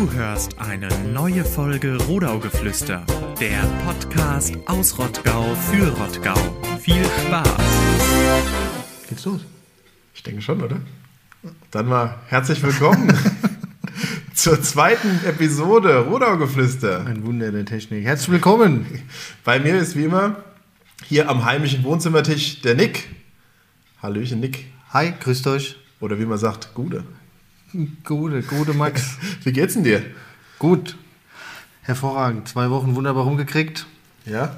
Du hörst eine neue Folge Rodaugeflüster, der Podcast aus Rottgau für Rottgau. Viel Spaß! Geht's los? Ich denke schon, oder? Dann mal herzlich willkommen zur zweiten Episode Rodaugeflüster. Ein Wunder der Technik. Herzlich willkommen. Bei mir ist wie immer hier am heimischen Wohnzimmertisch der Nick. Hallöchen, Nick. Hi, grüßt euch. Oder wie man sagt, Gude. Gute, gute Max. Wie geht's denn dir? Gut. Hervorragend. Zwei Wochen wunderbar rumgekriegt. Ja?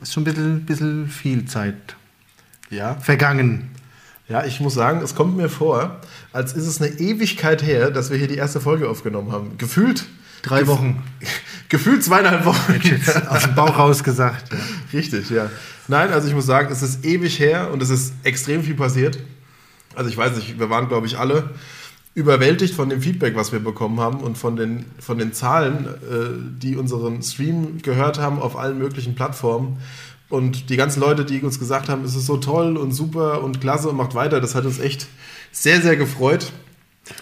Ist schon ein bisschen, bisschen viel Zeit Ja. vergangen. Ja, ich muss sagen, es kommt mir vor, als ist es eine Ewigkeit her, dass wir hier die erste Folge aufgenommen haben. Gefühlt. Drei gef- Wochen. Gefühlt zweieinhalb Wochen. Jetzt aus dem Bauch raus gesagt. Ja. Richtig, ja. Nein, also ich muss sagen, es ist ewig her und es ist extrem viel passiert. Also ich weiß nicht, wir waren, glaube ich, alle überwältigt von dem Feedback, was wir bekommen haben und von den, von den Zahlen, äh, die unseren Stream gehört haben auf allen möglichen Plattformen. Und die ganzen Leute, die uns gesagt haben, es ist so toll und super und klasse und macht weiter, das hat uns echt sehr, sehr gefreut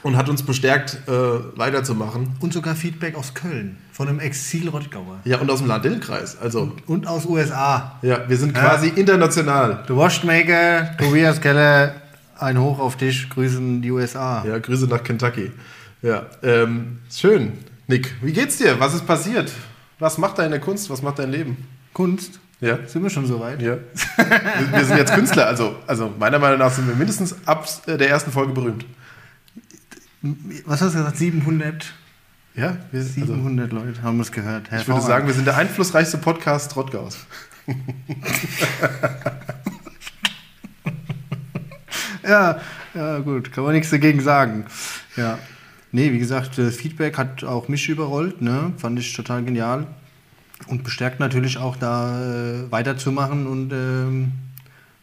und hat uns bestärkt, äh, weiterzumachen. Und sogar Feedback aus Köln. Von einem Exil-Rottgauer. Ja, und aus dem Landil-Kreis. Also, Und aus USA. ja, wir sind quasi international. Der Washmaker, Tobias Keller, ein Hoch auf dich, grüßen die USA. Ja, Grüße nach Kentucky. Ja, ähm, schön. Nick, wie geht's dir? Was ist passiert? Was macht deine Kunst? Was macht dein Leben? Kunst. Ja. Sind wir schon so weit? Ja. Wir, wir sind jetzt Künstler, also, also meiner Meinung nach sind wir mindestens ab äh, der ersten Folge berühmt. Was hast du gesagt? 700? Ja, wir, also, 700 Leute haben es gehört. ich würde sagen, wir sind der einflussreichste Podcast Rottgaus. Ja, ja, gut, kann man nichts dagegen sagen. Ja. Nee, wie gesagt, das Feedback hat auch mich überrollt, ne? Fand ich total genial. Und bestärkt natürlich auch da äh, weiterzumachen und ähm,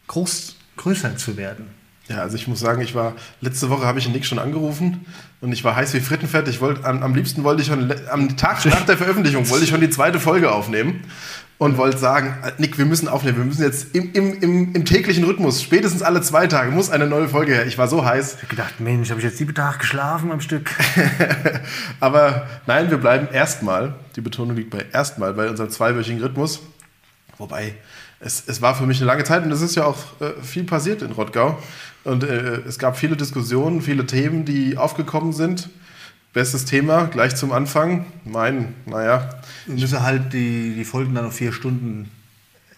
groß, größer zu werden. Ja, also ich muss sagen, ich war letzte Woche habe ich Nick schon angerufen und ich war heiß wie Frittenfett. Ich wollte am, am liebsten wollte ich schon am Tag nach der Veröffentlichung wollte ich schon die zweite Folge aufnehmen und wollte sagen, Nick, wir müssen aufnehmen. Wir müssen jetzt im, im, im, im täglichen Rhythmus, spätestens alle zwei Tage, muss eine neue Folge her. Ich war so heiß. Ich hab gedacht, Mensch, habe ich jetzt sieben Tage geschlafen am Stück? Aber nein, wir bleiben erstmal, die Betonung liegt bei erstmal, bei unserem zweiwöchigen Rhythmus. Wobei, es, es war für mich eine lange Zeit und es ist ja auch äh, viel passiert in Rottgau. Und äh, es gab viele Diskussionen, viele Themen, die aufgekommen sind. Bestes Thema, gleich zum Anfang. Mein, naja, Wir müssen halt die, die Folgen dann auf vier Stunden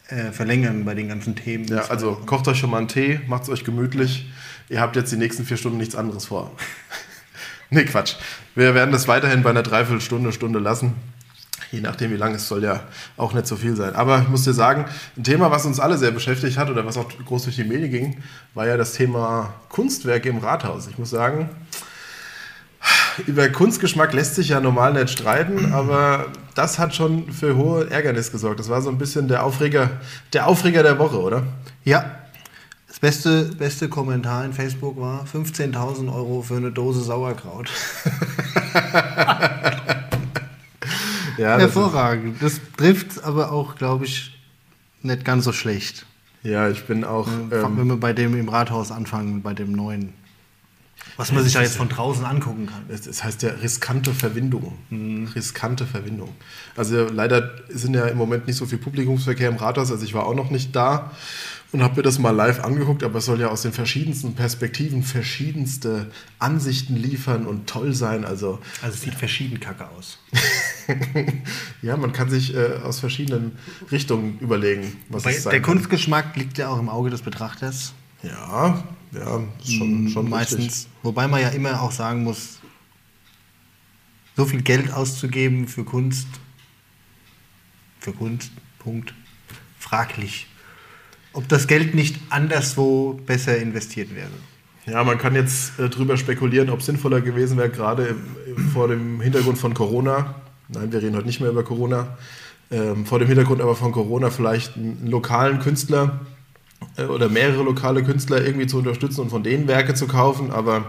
äh, verlängern bei den ganzen Themen. ja, also kocht euch schon mal einen Tee, macht es euch gemütlich. Ihr habt jetzt die nächsten vier Stunden nichts anderes vor. nee, Quatsch. Wir werden das weiterhin bei einer Dreiviertelstunde, Stunde lassen. Je nachdem, wie lang es soll ja auch nicht so viel sein. Aber ich muss dir sagen, ein Thema, was uns alle sehr beschäftigt hat oder was auch groß durch die Medien ging, war ja das Thema Kunstwerke im Rathaus. Ich muss sagen, über Kunstgeschmack lässt sich ja normal nicht streiten, aber das hat schon für hohe Ärgernis gesorgt. Das war so ein bisschen der Aufreger, der Aufreger der Woche, oder? Ja. Das beste, beste Kommentar in Facebook war 15.000 Euro für eine Dose Sauerkraut. Ja, Hervorragend. Das trifft aber auch, glaube ich, nicht ganz so schlecht. ja ich bin auch. Wenn Ähm, wir bei dem im Rathaus anfangen, bei dem neuen. Was man sich ja jetzt von draußen angucken kann. es es heißt ja riskante Verwindung. Riskante Verwindung. Also leider sind ja im Moment nicht so viel Publikumsverkehr im Rathaus. Also ich war auch noch nicht da und habe mir das mal live angeguckt, aber es soll ja aus den verschiedensten Perspektiven verschiedenste Ansichten liefern und toll sein. Also Also es sieht verschieden kacke aus. ja, man kann sich äh, aus verschiedenen Richtungen überlegen, was Bei, es sein der kann. Kunstgeschmack liegt ja auch im Auge des Betrachters. Ja, ja, schon, schon meistens. richtig. Wobei man ja immer auch sagen muss, so viel Geld auszugeben für Kunst, für Kunst, Punkt, fraglich. Ob das Geld nicht anderswo besser investiert wäre. Ja, man kann jetzt äh, drüber spekulieren, ob sinnvoller gewesen wäre, gerade vor dem Hintergrund von Corona. Nein, wir reden heute nicht mehr über Corona. Ähm, vor dem Hintergrund aber von Corona vielleicht einen lokalen Künstler oder mehrere lokale Künstler irgendwie zu unterstützen und von denen Werke zu kaufen. Aber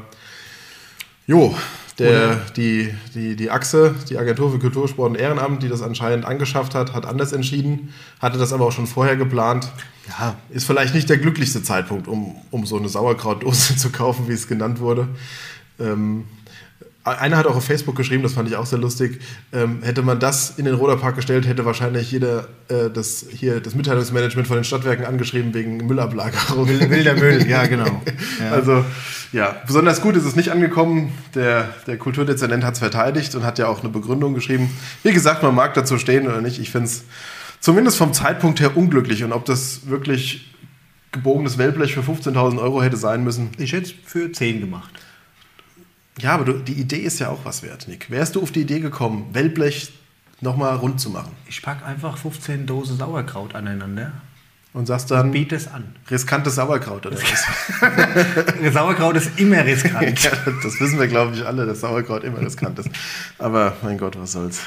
jo, der, die, die, die Achse, die Agentur für Kultur, Sport und Ehrenamt, die das anscheinend angeschafft hat, hat anders entschieden, hatte das aber auch schon vorher geplant. Ja, Ist vielleicht nicht der glücklichste Zeitpunkt, um, um so eine Sauerkrautdose zu kaufen, wie es genannt wurde. Ähm, einer hat auch auf Facebook geschrieben, das fand ich auch sehr lustig. Ähm, hätte man das in den Roderpark gestellt, hätte wahrscheinlich jeder äh, das hier das Mitteilungsmanagement von den Stadtwerken angeschrieben wegen Müllablagerung. Wilder Müll, ja, genau. Ja. Also ja, besonders gut ist es nicht angekommen. Der, der Kulturdezernent hat es verteidigt und hat ja auch eine Begründung geschrieben. Wie gesagt, man mag dazu stehen oder nicht. Ich finde es zumindest vom Zeitpunkt her unglücklich. Und ob das wirklich gebogenes Wellblech für 15.000 Euro hätte sein müssen. Ich hätte es für 10 gemacht. Ja, aber du, die Idee ist ja auch was wert, Nick. Wärst du auf die Idee gekommen, Wellblech nochmal rund zu machen? Ich packe einfach 15 Dosen Sauerkraut aneinander Und sagst dann, biete es an. riskantes Sauerkraut oder was? Sauerkraut ist immer riskant. ja, das wissen wir, glaube ich, alle, dass Sauerkraut immer riskant ist. Aber mein Gott, was soll's.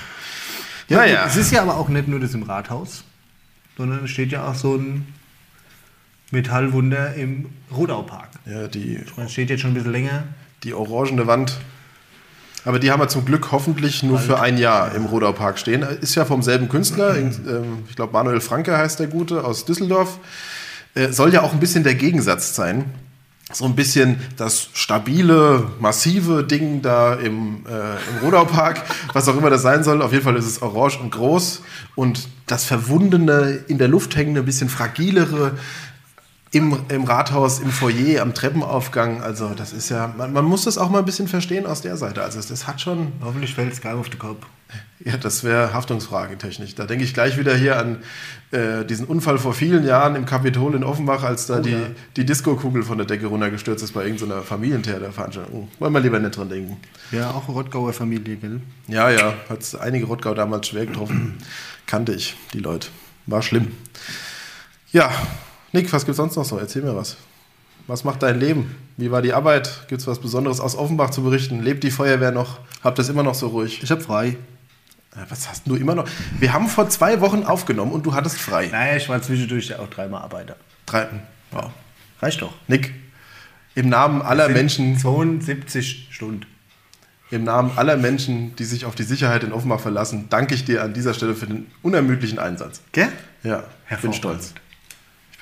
Ja, Naja. Es ist ja aber auch nicht nur das im Rathaus, sondern es steht ja auch so ein Metallwunder im Rodaupark. Ja, die, Es steht jetzt schon ein bisschen länger. Die orangene Wand. Aber die haben wir zum Glück hoffentlich nur für ein Jahr im Rodaupark stehen. Ist ja vom selben Künstler. Ähm, Ich glaube, Manuel Franke heißt der Gute aus Düsseldorf. Äh, Soll ja auch ein bisschen der Gegensatz sein. So ein bisschen das stabile, massive Ding da im, äh, im Rodaupark, was auch immer das sein soll. Auf jeden Fall ist es orange und groß. Und das verwundene, in der Luft hängende, ein bisschen fragilere im, im Rathaus, im Foyer, am Treppenaufgang. Also das ist ja, man, man muss das auch mal ein bisschen verstehen aus der Seite. Also das hat schon, Hoffentlich fällt es geil auf den Kopf. ja, das wäre Haftungsfrage technisch. Da denke ich gleich wieder hier an äh, diesen Unfall vor vielen Jahren im Kapitol in Offenbach, als da Oh, die, ja. die Disco-Kugel von der Decke runtergestürzt ist bei irgendeiner Familientheaterveranstaltung. Wollen wir lieber nicht dran denken. Ja, auch Rottgauer Familie, gell? Ja, ja, hat einige Rottgau damals schwer getroffen. Kannte ich, die Leute. War schlimm. Ja, Nick, was gibt's sonst noch so? Erzähl mir was. Was macht dein Leben? Wie war die Arbeit? Gibt's was Besonderes aus Offenbach zu berichten? Lebt die Feuerwehr noch? Habt ihr es immer noch so ruhig? Ich habe frei. Ja, Was hast du immer noch? Wir haben vor zwei Wochen aufgenommen und du hattest frei. Naja, ich war zwischendurch ja auch dreimal Arbeiter. Drei, wow. Reicht doch. Nick, im Namen aller Menschen, 72 Stunden. im Namen aller Menschen, die sich auf die Sicherheit in Offenbach verlassen, danke ich dir an dieser Stelle für den unermüdlichen Einsatz. Gell? Ja, ich bin stolz.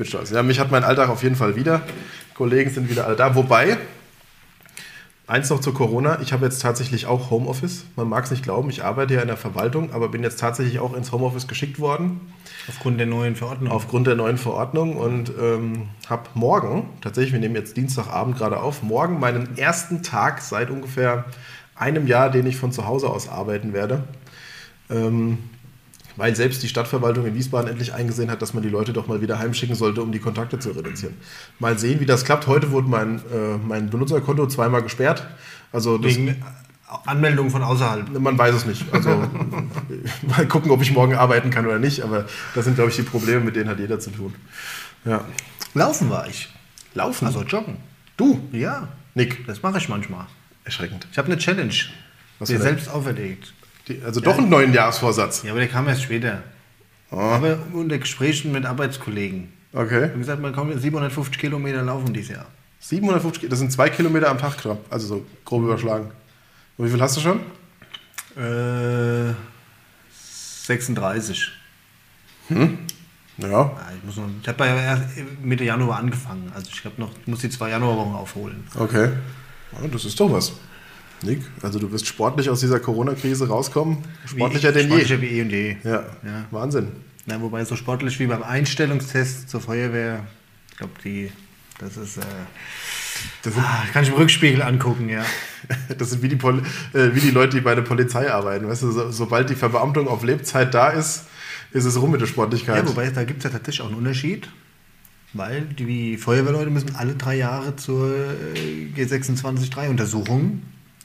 Bin stolz. Ja, mich hat mein Alltag auf jeden Fall wieder. Kollegen sind wieder alle da. Wobei, eins noch zu Corona. Ich habe jetzt tatsächlich auch Homeoffice. Man mag es nicht glauben. Ich arbeite ja in der Verwaltung, aber bin jetzt tatsächlich auch ins Homeoffice geschickt worden. Aufgrund der neuen Verordnung. Aufgrund der neuen Verordnung und ähm, habe morgen, tatsächlich, wir nehmen jetzt Dienstagabend gerade auf, morgen meinen ersten Tag seit ungefähr einem Jahr, den ich von zu Hause aus arbeiten werde. Ähm, weil selbst die Stadtverwaltung in Wiesbaden endlich eingesehen hat, dass man die Leute doch mal wieder heimschicken sollte, um die Kontakte zu reduzieren. Mal sehen, wie das klappt. Heute wurde mein, äh, mein Benutzerkonto zweimal gesperrt. Also das, Wegen Anmeldung von außerhalb. man weiß es nicht. Also mal gucken, ob ich morgen arbeiten kann oder nicht. Aber das sind, glaube ich, die Probleme, mit denen hat jeder zu tun. Ja. Laufen war ich. Laufen. Also joggen. du, Ja, Nick. das mache ich manchmal. Erschreckend. Ich habe eine Challenge. Was mir selbst auferlegt. Die, also doch einen neuen Jahresvorsatz. Ja, aber der kam erst später. Aber unter Gesprächen mit Arbeitskollegen. Okay. Wie gesagt, man kommt 750 Kilometer laufen dieses Jahr. 750, das sind zwei Kilometer am Tag, knapp. also so grob überschlagen. Und wie viel hast du schon? Äh, 36. Ja. Ja, ich muss noch, ich habe ja erst Mitte Januar angefangen. Also ich noch, muss die zwei Januarwochen aufholen. Okay. Ja, das ist doch was. Nick, also du wirst sportlich aus dieser Corona-Krise rauskommen. Sportlicher wie, denn sportlicher je. wie eh und je. Ja. Ja. Wahnsinn. Na, wobei so sportlich wie beim Einstellungstest zur Feuerwehr, ich glaube, die, das ist, äh, Das sind, ah, kann ich im Rückspiegel angucken, ja. das sind wie, die Poli äh, wie die Leute, die bei der Polizei arbeiten. Weißt du, so, sobald die Verbeamtung auf Lebzeit da ist, ist es rum mit der Sportlichkeit. Ja, wobei da gibt es ja tatsächlich auch einen Unterschied, weil die Feuerwehrleute müssen alle drei Jahre zur äh, G26-3-Untersuchung,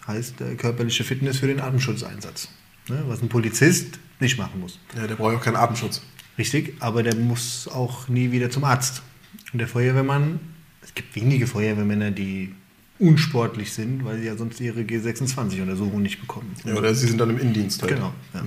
heißt äh, körperliche Fitness für den Atemschutzeinsatz. Ne, was ein Polizist nicht machen muss. ja, der braucht auch keinen Atemschutz. Richtig, aber der muss auch nie wieder zum Arzt. Und der Feuerwehrmann, es gibt wenige Feuerwehrmänner, die unsportlich sind, weil sie ja sonst ihre G26-Untersuchung nicht bekommen. Ja, oder sie sind dann im Innendienst halt. Genau. Ja.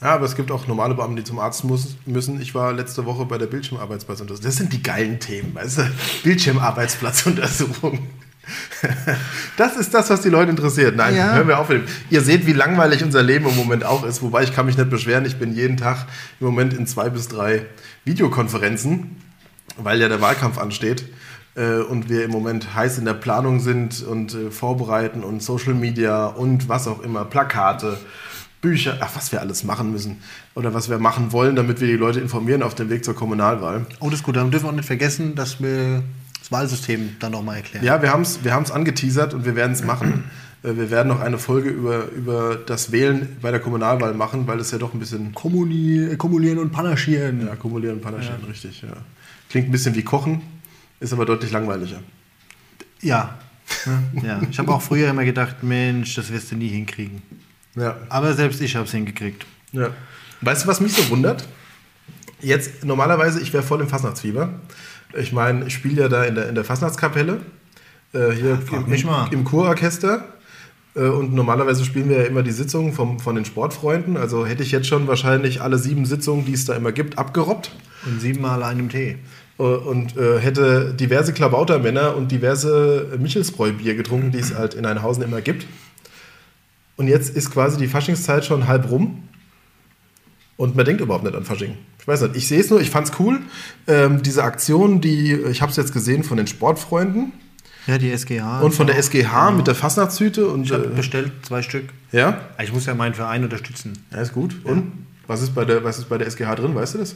Ja, aber es gibt auch normale Beamte, die zum Arzt muss, müssen. Ich war letzte Woche bei der Bildschirmarbeitsplatzuntersuchung. Das sind die geilen Themen, weißt du? Bildschirmarbeitsplatzuntersuchung. Das ist das, was die Leute interessiert. Nein, Ja. hören wir auf. Ihr seht, wie langweilig unser Leben im Moment auch ist. Wobei ich kann mich nicht beschweren. Ich bin jeden Tag im Moment in zwei bis drei Videokonferenzen, weil ja der Wahlkampf ansteht. äh, und wir im Moment heiß in der Planung sind und äh, vorbereiten und Social Media und was auch immer, Plakate, Bücher, ach, was wir alles machen müssen oder was wir machen wollen, damit wir die Leute informieren auf dem Weg zur Kommunalwahl. Oh, das ist gut. Dann dürfen wir auch nicht vergessen, dass wir Wahlsystem dann nochmal erklären. Ja, wir haben es wir haben's angeteasert und wir werden es machen. Äh, Wir werden noch eine Folge über, über das Wählen bei der Kommunalwahl machen, weil es ja doch ein bisschen Kommuni kumulieren und panaschieren. ja, kumulieren und panaschieren, richtig. Ja. Klingt ein bisschen wie Kochen, ist aber deutlich langweiliger. Ja. ja. Ich habe auch früher immer gedacht, Mensch, das wirst du nie hinkriegen. Ja. Aber selbst ich habe es hingekriegt. Ja. Weißt du, was mich so wundert? Jetzt, normalerweise, ich wäre voll im Fastnachtsfieber. Ich meine, ich spiele ja da in der, in der Fastnachtskapelle. Äh, hier frag im, im, im Chororchester. Äh, und normalerweise spielen wir ja immer die Sitzungen vom, von den Sportfreunden. Also hätte ich jetzt schon wahrscheinlich alle sieben Sitzungen, die es da immer gibt, abgerobbt. Und siebenmal einem Tee. Äh, Und äh, hätte diverse Klabautermänner und diverse Michelsbräu-Bier getrunken, die es halt in Einhausen immer gibt. Und jetzt ist quasi die Faschingszeit schon halb rum. Und man denkt überhaupt nicht an Fasching. Ich weiß nicht, ich sehe es nur, ich fand es cool. Ähm, diese Aktion, die, ich habe es jetzt gesehen von den Sportfreunden Ja, die SGH. und von der auch. SGH mit der Fastnachtshüte. Und, Ich habe äh, bestellt zwei Stück. ja? Ich muss ja meinen Verein unterstützen. ja, ist gut. Und was ist, bei der, was ist bei der SGH drin, weißt du das?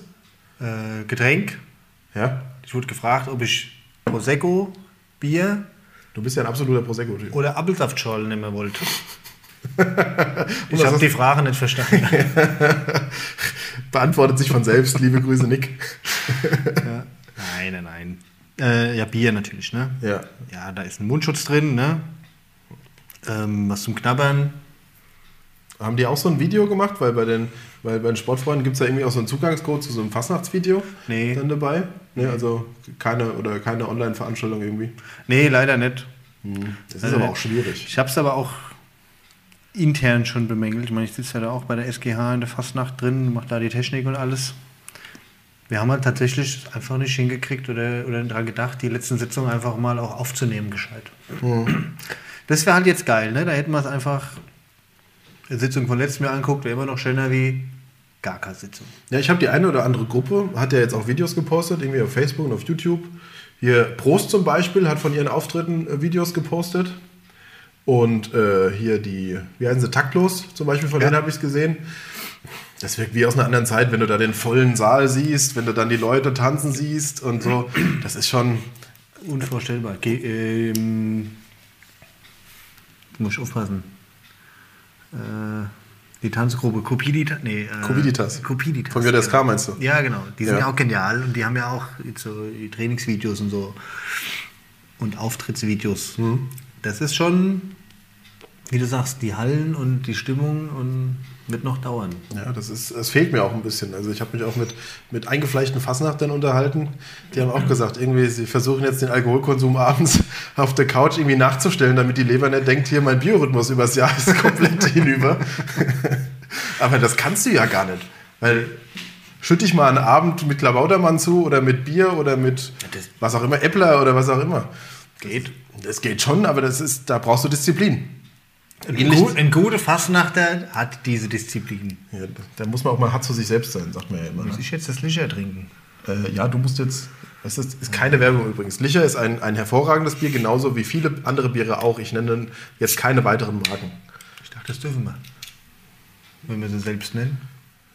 Äh, Getränk. Ja? Ich wurde gefragt, ob ich Prosecco, Bier Du bist ja ein absoluter Prosecco-Typ. oder Apfelsaftschorle nehmen wollte. Ich habe die Frage nicht verstanden. Beantwortet sich von selbst. Liebe Grüße, Nick. Nein, nein, nein. Äh, ja, Bier natürlich, ne? Ja. Ja, da ist ein Mundschutz drin, ne? Ähm, was zum Knabbern. Haben die auch so ein Video gemacht? Weil bei den, weil bei den Sportfreunden gibt es ja irgendwie auch so einen Zugangscode zu so einem Fastnachtsvideo Nee. dann dabei. Nee, also keine oder keine Online-Veranstaltung irgendwie. Nee, leider nicht. Das ist aber auch schwierig. Ich habe es aber auch intern schon bemängelt. Ich meine, ich sitze ja da auch bei der SGH in der Fastnacht drin, mache da die Technik und alles. Wir haben halt tatsächlich einfach nicht hingekriegt oder, oder daran gedacht, die letzten Sitzungen einfach mal auch aufzunehmen, gescheit. Das wäre halt jetzt geil, ne? Da hätten wir es einfach, die Sitzung von letztem Jahr anguckt, wäre immer noch schöner wie gar keine Sitzung. Ja, ich habe die eine oder andere Gruppe, hat ja jetzt auch Videos gepostet, irgendwie auf Facebook und auf YouTube. Hier Prost zum Beispiel hat von ihren Auftritten äh, Videos gepostet. Und äh, hier die, wie heißen sie, Taktlos zum Beispiel, von Ja. denen habe ich es gesehen. Das wirkt wie aus einer anderen Zeit, wenn du da den vollen Saal siehst, wenn du dann die Leute tanzen siehst und so. Das ist schon, Unvorstellbar. Ge ähm, muss ich aufpassen. Äh, die Tanzgruppe Copiditas. Nee, äh, Coviditas. Copiditas. Von JSK genau. meinst du? Ja, genau. Die sind Ja. ja. auch genial und die haben ja auch so Trainingsvideos und so und Auftrittsvideos. Mhm. Das ist schon, wie du sagst, die Hallen und die Stimmung und wird noch dauern. Ja, das ist, es fehlt mir auch ein bisschen. Also ich habe mich auch mit, mit eingefleischten Fassnachtern unterhalten. Die haben auch gesagt, irgendwie, sie versuchen jetzt den Alkoholkonsum abends auf der Couch irgendwie nachzustellen, damit die Leber nicht denkt, hier mein Biorhythmus übers Jahr ist komplett hinüber. Aber das kannst du ja gar nicht. Weil schütte ich mal einen Abend mit Klabautermann zu oder mit Bier oder mit das- was auch immer, Äppler oder was auch immer. Geht. Das geht schon, aber das ist, da brauchst du Disziplin. Ein, gut, ein guter Fassnachter hat diese Disziplin. Ja, da muss man auch mal hart zu sich selbst sein, sagt man ja immer. Ne? Muss ich jetzt das Licher trinken? Äh, ja, du musst jetzt. Es ist, ist keine Werbung übrigens. Licher ist ein, ein hervorragendes Bier, genauso wie viele andere Biere auch. Ich nenne jetzt keine weiteren Marken. Ich dachte, das dürfen wir. Wenn wir sie selbst nennen.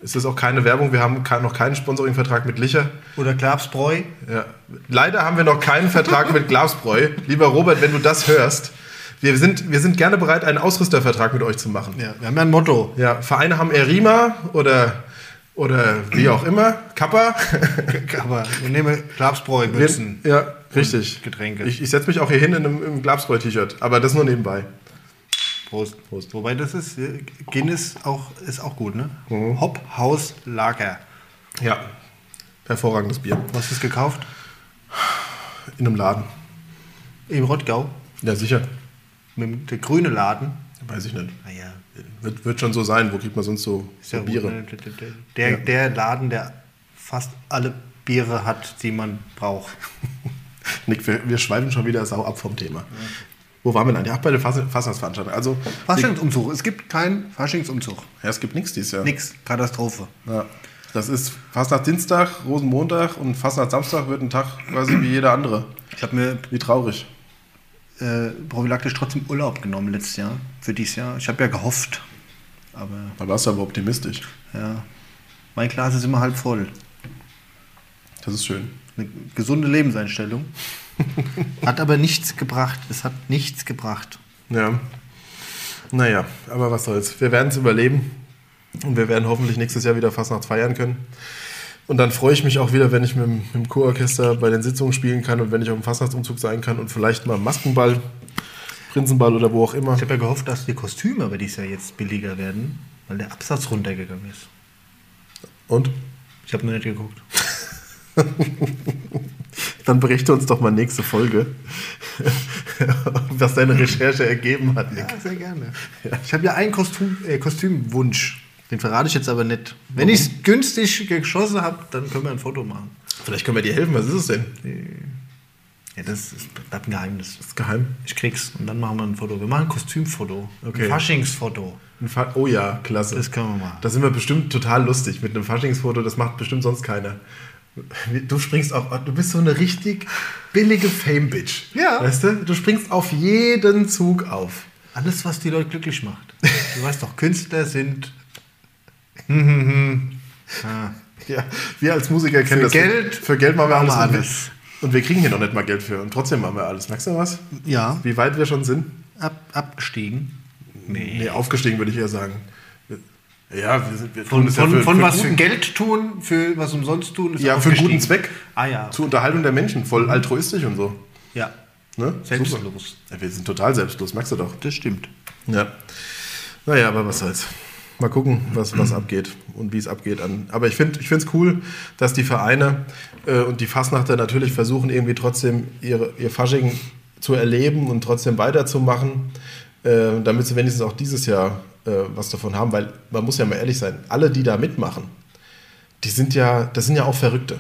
Es ist auch keine Werbung. Wir haben noch keinen Sponsoringvertrag mit Licher. Oder Klapsbräu. Ja. Leider haben wir noch keinen Vertrag mit Glasbräu. Lieber Robert, wenn du das hörst, wir sind, wir sind gerne bereit, einen Ausrüstervertrag mit euch zu machen. Ja, wir haben ja ein Motto. Ja, Vereine haben Erima oder, oder wie auch immer, Kappa. Aber wir nehmen Klapsbräu, Mützen. Ja, richtig. Getränke. Ich, ich setze mich auch hier hin in einem, im Glasbräu-T-Shirt, aber das nur nebenbei. Prost. Prost. Wobei das ist, äh, Guinness auch, ist auch gut, ne? Mhm. Hop, Haus, Lager. Ja, hervorragendes Bier. Was ist gekauft? In einem Laden. Im Rottgau. Ja, sicher. Mit dem der grüne Laden. Weiß ich nicht. Naja, Wird, wird schon so sein. Wo kriegt man sonst so, so ja Biere? Biere. Der, der, der Laden, der fast alle Biere hat, die man braucht. Nick, wir, wir schweifen schon wieder sau ab vom Thema. Wo waren wir denn? Ja, bei der Fasnachtspflanzung. Also, Faschingsumzug. Es gibt keinen Faschingsumzug. ja, es gibt nichts dieses Jahr. Nix. Katastrophe. Ja. Das ist fast nach Dienstag, Rosenmontag und fast nach Samstag wird ein Tag quasi wie jeder andere. Ich habe mir Wie traurig. äh, prophylaktisch trotzdem Urlaub genommen letztes Jahr, für dieses Jahr. Ich habe ja gehofft, aber Da warst du aber optimistisch. ja, mein Glas ist immer halb voll. Das ist schön. Eine gesunde Lebenseinstellung. Hat aber nichts gebracht. Es hat nichts gebracht. Ja. Naja, aber was soll's. Wir werden es überleben. Und wir werden hoffentlich nächstes Jahr wieder Fastnacht feiern können. Und dann freue ich mich auch wieder, wenn ich mit, dem- mit dem Chororchester bei den Sitzungen spielen kann und wenn ich auf dem Fastnachtsumzug sein kann und vielleicht mal Maskenball, Prinzenball oder wo auch immer. Ich habe ja gehofft, dass die Kostüme aber dieses Jahr jetzt billiger werden, weil der Absatz runtergegangen ist. Und? Ich habe nur nicht geguckt. Dann berichte uns doch mal nächste Folge, was deine Recherche ergeben hat, Nick. Ja, sehr gerne. Ich habe ja einen Kostüm, äh, Kostümwunsch. Den verrate ich jetzt aber nicht. Wenn ich es günstig geschossen habe, dann können wir ein Foto machen. Vielleicht können wir dir helfen. Was ist es denn? Ja, das ist, bleibt ein Geheimnis. Das ist geheim. Ich krieg's und dann machen wir ein Foto. Wir machen ein Kostümfoto. Okay. Ein Faschingsfoto. Ein Fa oh ja, klasse. Das können wir machen. Da sind wir bestimmt total lustig mit einem Faschingsfoto. Das macht bestimmt sonst keiner. Du springst auf, du bist so eine richtig billige Fame-Bitch. Ja. Weißt du? Du springst auf jeden Zug auf. Alles, was die Leute glücklich macht. Du weißt doch, Künstler sind. ah. Ja, wir als Musiker kennen Für das. Geld für Geld machen wir alles. alles. Wir, und wir kriegen hier noch nicht mal Geld für. Und trotzdem machen wir alles. Merkst du was? Ja, Wie weit wir schon sind? ab, abgestiegen. Nee, aufgestiegen würde ich eher sagen. Ja, wir sind wir Von, tun es ja von, für, von für was guten, für Geld tun, für was umsonst tun, ist Ja, für einen guten Zweck. Ah ja. Zur Unterhaltung der Menschen. Voll altruistisch und so. Ja, Ne? Selbstlos. Ja, wir sind total selbstlos, merkst du doch. das stimmt. Ja. Naja, aber was soll's. Mal gucken, was, was abgeht und wie es abgeht. An. Aber ich finde es cool, dass die Vereine äh, und die Fassnachter natürlich versuchen, irgendwie trotzdem ihre, ihr Fasching zu erleben und trotzdem weiterzumachen, äh, damit sie wenigstens auch dieses Jahr äh, was davon haben. Weil man muss ja mal ehrlich sein, alle, die da mitmachen, die sind ja, das sind ja auch Verrückte.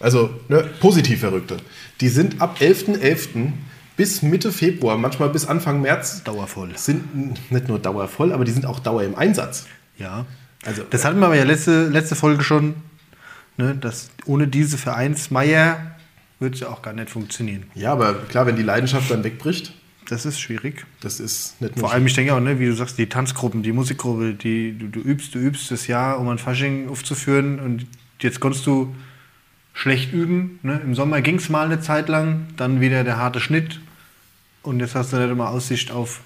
Also ne, positiv Verrückte. Die sind ab 11.11. bis Mitte Februar, manchmal bis Anfang März, Dauervoll. sind nicht nur dauervoll, aber die sind auch dauer im Einsatz. Ja. Also, Das hatten wir aber ja letzte, letzte Folge schon, ne, dass ohne diese Vereinsmeier würde es ja auch gar nicht funktionieren. ja, aber klar, wenn die Leidenschaft dann wegbricht, Das ist schwierig. das ist nicht Vor allem, ich denke auch, ne, wie du sagst, die Tanzgruppen, die Musikgruppe, die du, du übst, du übst das Jahr, um ein Fasching aufzuführen und jetzt konntest du schlecht üben. Ne? Im Sommer ging es mal eine Zeit lang, dann wieder der harte Schnitt und jetzt hast du nicht immer Aussicht auf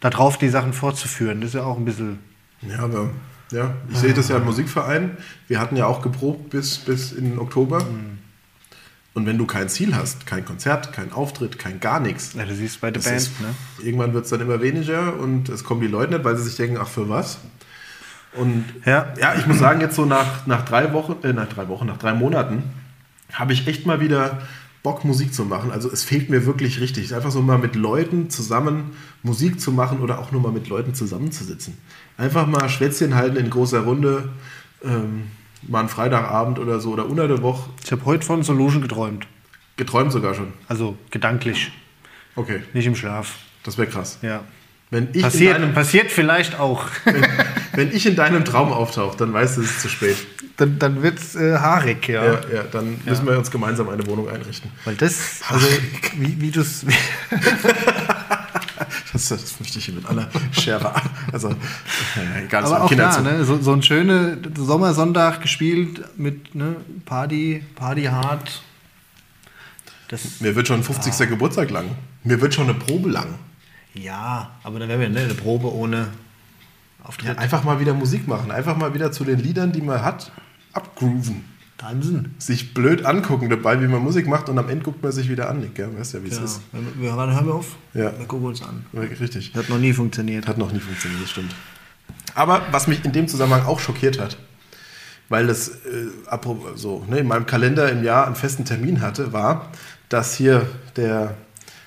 darauf die Sachen fortzuführen. Das ist ja auch ein bisschen. Ja, aber ja, ich sehe das ja im Musikverein. Wir hatten ja auch geprobt bis, bis in Oktober. Mhm. Und wenn du kein Ziel hast, kein Konzert, kein Auftritt, kein gar nichts, Ja, du siehst bei der Band, ist, ne? irgendwann wird es dann immer weniger und es kommen die Leute nicht, weil sie sich denken, ach für was? Und Ja. ja, ich muss sagen, jetzt so nach, nach drei Wochen, äh, nach drei Wochen, nach drei Monaten, habe ich echt mal wieder Bock, Musik zu machen. Also es fehlt mir wirklich richtig. Einfach so mal mit Leuten zusammen Musik zu machen oder auch nur mal mit Leuten zusammenzusitzen. Einfach mal Schwätzchen halten in großer Runde, ähm, mal einen Freitagabend oder so oder unter der Woche. Ich habe heute von Solution geträumt. Geträumt sogar schon. Also gedanklich, Okay, nicht im Schlaf. das wäre krass. Ja. Wenn ich, in Passiert, deinem, passiert vielleicht auch. wenn, wenn ich in deinem Traum auftauche, dann weißt du, es ist zu spät. dann dann wird es äh, haarig, ja. Ja, ja, dann müssen wir uns gemeinsam eine Wohnung einrichten. Weil das, also wie, wie du es. Das, das möchte ich hier mit aller Schärfe an. Also, ja, egal, Aber auch Kinder da, ne? so, so ein schöner Sommersonntag gespielt mit ne? Party, Party hart. Das, Mir wird schon ein 50. Geburtstag lang. Mir wird schon eine Probe lang. ja, aber dann wären wir ne? eine Probe ohne Auftritt. Ja, einfach mal wieder Musik machen. Einfach mal wieder zu den Liedern, die man hat, abgrooven. Tanzen. Sich blöd angucken dabei, wie man Musik macht und am Ende guckt man sich wieder an. Gell? Weißt ja, wie es Ja. ist. Wir, warte, hören wir auf? Ja. Wir gucken uns an. Richtig. Hat noch nie funktioniert. Hat noch nie funktioniert, das stimmt. Aber was mich in dem Zusammenhang auch schockiert hat, weil das äh, so, ne, in meinem Kalender im Jahr einen festen Termin hatte, war, dass hier der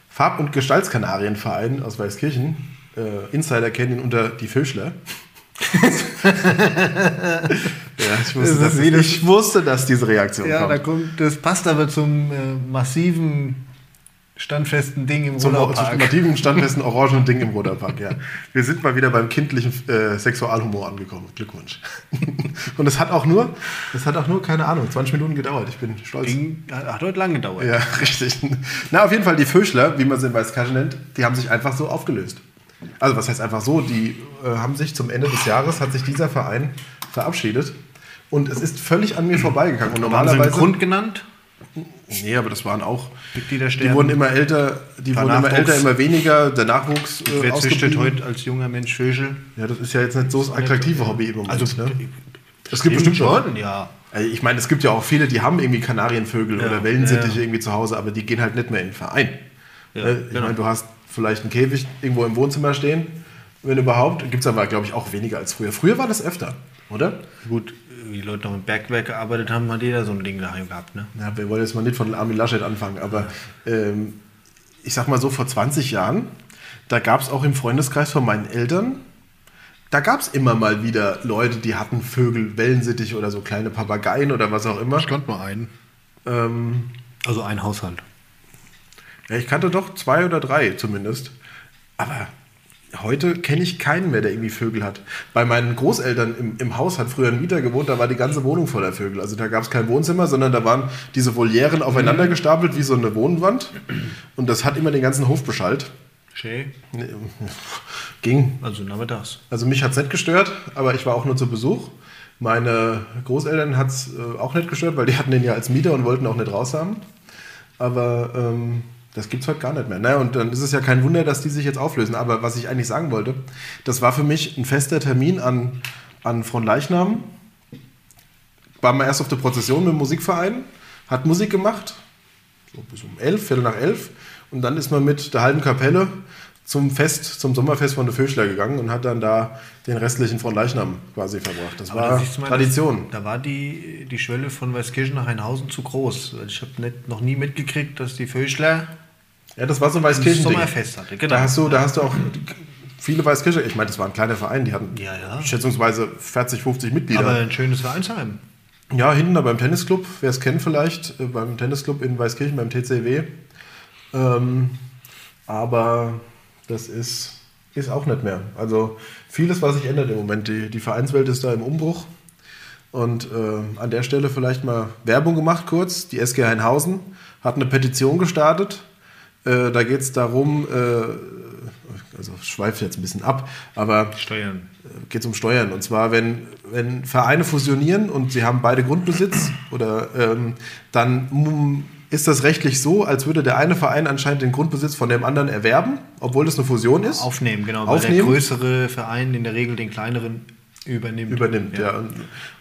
Farb- und Gestaltskanarienverein aus Weißkirchen, äh, Insider kennen ihn unter die Fischler. Ja, ich wusste, Das dass, ich wusste, dass diese Reaktion Ja, da kommt. kommt, das passt aber zum äh, massiven standfesten Ding im Zum, zum Ruderpark. ultimativen, standfesten orangenen Ding im Ruderpark, ja. Wir sind mal wieder beim kindlichen äh, Sexualhumor angekommen. Glückwunsch. Und es hat auch nur, es hat auch nur, keine Ahnung, 20 Minuten gedauert. Ich bin stolz. Ding hat heute lang gedauert. Ja, richtig. Na, auf jeden Fall, die Vögler, wie man sie in Weißkasche nennt, die haben sich einfach so aufgelöst. Also, was heißt einfach so? Die äh, haben sich zum Ende des Jahres, hat sich dieser Verein verabschiedet. Und es ist völlig an mir vorbeigegangen. Und Haben sie einen normalerweise. Grund genannt? Nee, aber das waren auch. Mitglieder Die sterben. wurden immer älter, die wurden immer älter, immer weniger, der Nachwuchs äh, Wer züchtet heute als junger Mensch Vögel? Ja, das ist ja jetzt nicht so das attraktive Hobby im Moment. Also, ne? Es gibt bestimmt schon. ja. Also ich meine, es gibt ja auch viele, die haben irgendwie Kanarienvögel Ja, oder Wellensittiche ja, ja. irgendwie zu Hause, aber die gehen halt nicht mehr in den Verein. Ja, Ne? ich genau. meine, du hast vielleicht einen Käfig irgendwo im Wohnzimmer stehen, wenn überhaupt. Gibt es aber, glaube ich, auch weniger als früher. Früher war das öfter, oder? Gut, wie die Leute noch im Bergwerk gearbeitet haben, hat jeder so ein Ding daheim gehabt, ne? Ja, wir wollen jetzt mal nicht von Armin Laschet anfangen, aber ähm, ich sag mal so, vor 20 Jahren, da gab es auch im Freundeskreis von meinen Eltern, da gab es immer mal wieder Leute, die hatten Vögel, Wellensittich oder so kleine Papageien oder was auch immer. kannte mal einen. Ähm, Also ein Haushalt. Ja, ich kannte doch zwei oder drei zumindest. Aber heute kenne ich keinen mehr, der irgendwie Vögel hat. Bei meinen Großeltern im, im Haus hat früher ein Mieter gewohnt, da war die ganze Wohnung voller Vögel. Also da gab es kein Wohnzimmer, sondern da waren diese Volieren aufeinander gestapelt wie so eine Wohnwand. Und das hat immer den ganzen Hof beschallt. Schön. Nee, Ging. Also nachmittags. Also mich hat es nicht gestört, aber ich war auch nur zu Besuch. Meine Großeltern hat es äh, auch nicht gestört, weil die hatten den ja als Mieter und wollten auch nicht raus haben. Aber ähm, das gibt es heute gar nicht mehr. Naja, und dann ist es ja kein Wunder, dass die sich jetzt auflösen. Aber was ich eigentlich sagen wollte, das war für mich ein fester Termin an, an Fronleichnam. War mal erst auf der Prozession mit dem Musikverein, hat Musik gemacht, so bis um elf, Viertel nach elf. Und dann ist man mit der halben Kapelle zum Fest, zum Sommerfest von der Vöschler gegangen und hat dann da den restlichen von Leichnam quasi verbracht. Das Aber war da siehst du mal, Tradition. Das, da war die, die Schwelle von Weißkirchen nach Einhausen zu groß. Weil Ich habe noch nie mitgekriegt, dass die Vögler Ja, das war so ein ein Weißkirchen. Sommerfest hatte. Genau. Da hast du, da hast du auch viele Weißkirche. Ich meine, das war ein kleiner Verein, die hatten Ja, ja. schätzungsweise 40, 50 Mitglieder. Aber ein schönes Vereinsheim. Ja, hinten da beim Tennisclub, wer es kennt vielleicht, äh, beim Tennisclub in Weißkirchen, beim TCW. Ähm, aber das ist, ist auch nicht mehr. Also vieles, was sich ändert im Moment. Die, die Vereinswelt ist da im Umbruch. Und äh, an der Stelle vielleicht mal Werbung gemacht kurz. Die SG Heinhausen hat eine Petition gestartet. Äh, da geht es darum, äh, also schweift jetzt ein bisschen ab, aber Steuern. geht es um Steuern. Und zwar, wenn, wenn Vereine fusionieren und sie haben beide Grundbesitz, oder ähm, dann mm, ist das rechtlich so, als würde der eine Verein anscheinend den Grundbesitz von dem anderen erwerben, obwohl das eine Fusion ist. Aufnehmen, genau. Weil der Aufnehmen. größere Verein in der Regel den kleineren übernimmt. übernimmt. Ja.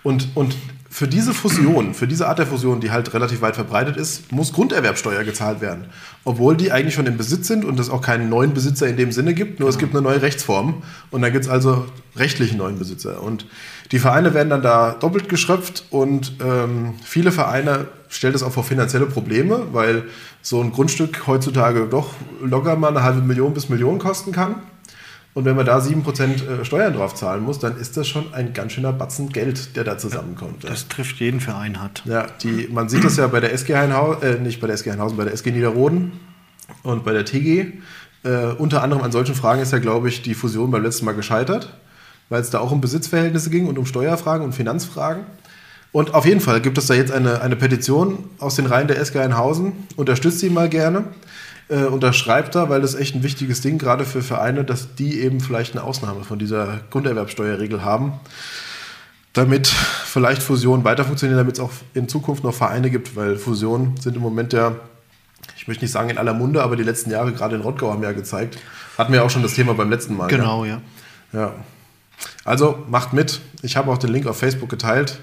Und, und für diese Fusion, für diese Art der Fusion, die halt relativ weit verbreitet ist, muss Grunderwerbsteuer gezahlt werden. Obwohl die eigentlich schon im Besitz sind und es auch keinen neuen Besitzer in dem Sinne gibt, nur es gibt eine neue Rechtsform und dann gibt es also rechtlichen neuen Besitzer. Und die Vereine werden dann da doppelt geschröpft und ähm, viele Vereine stellen das auch vor finanzielle Probleme, weil so ein Grundstück heutzutage doch locker mal eine halbe Million bis Million kosten kann. Und wenn man da 7% Steuern drauf zahlen muss, dann ist das schon ein ganz schöner Batzen Geld, der da zusammenkommt. Das trifft jeden Verein hart. Ja, die, man sieht das ja bei der SG Heinhausen, äh, nicht bei der SG Heinhausen, bei der SG Niederroden und bei der TG. Äh, unter anderem an solchen Fragen ist ja, glaube ich, die Fusion beim letzten Mal gescheitert, weil es da auch um Besitzverhältnisse ging und um Steuerfragen und Finanzfragen. Und auf jeden Fall gibt es da jetzt eine, eine Petition aus den Reihen der SG Heinhausen. Unterstützt sie mal gerne. Äh, unterschreibt da, weil das echt ein wichtiges Ding, gerade für Vereine, dass die eben vielleicht eine Ausnahme von dieser Grunderwerbsteuerregel haben damit vielleicht Fusionen weiter funktionieren, damit es auch in Zukunft noch Vereine gibt, weil Fusionen sind im Moment ja, ich möchte nicht sagen in aller Munde, aber die letzten Jahre, gerade in Rottgau, haben ja gezeigt. Hatten wir auch schon das Thema beim letzten Mal. Genau, ja. Ja. ja. Also macht mit. Ich habe auch den Link auf Facebook geteilt.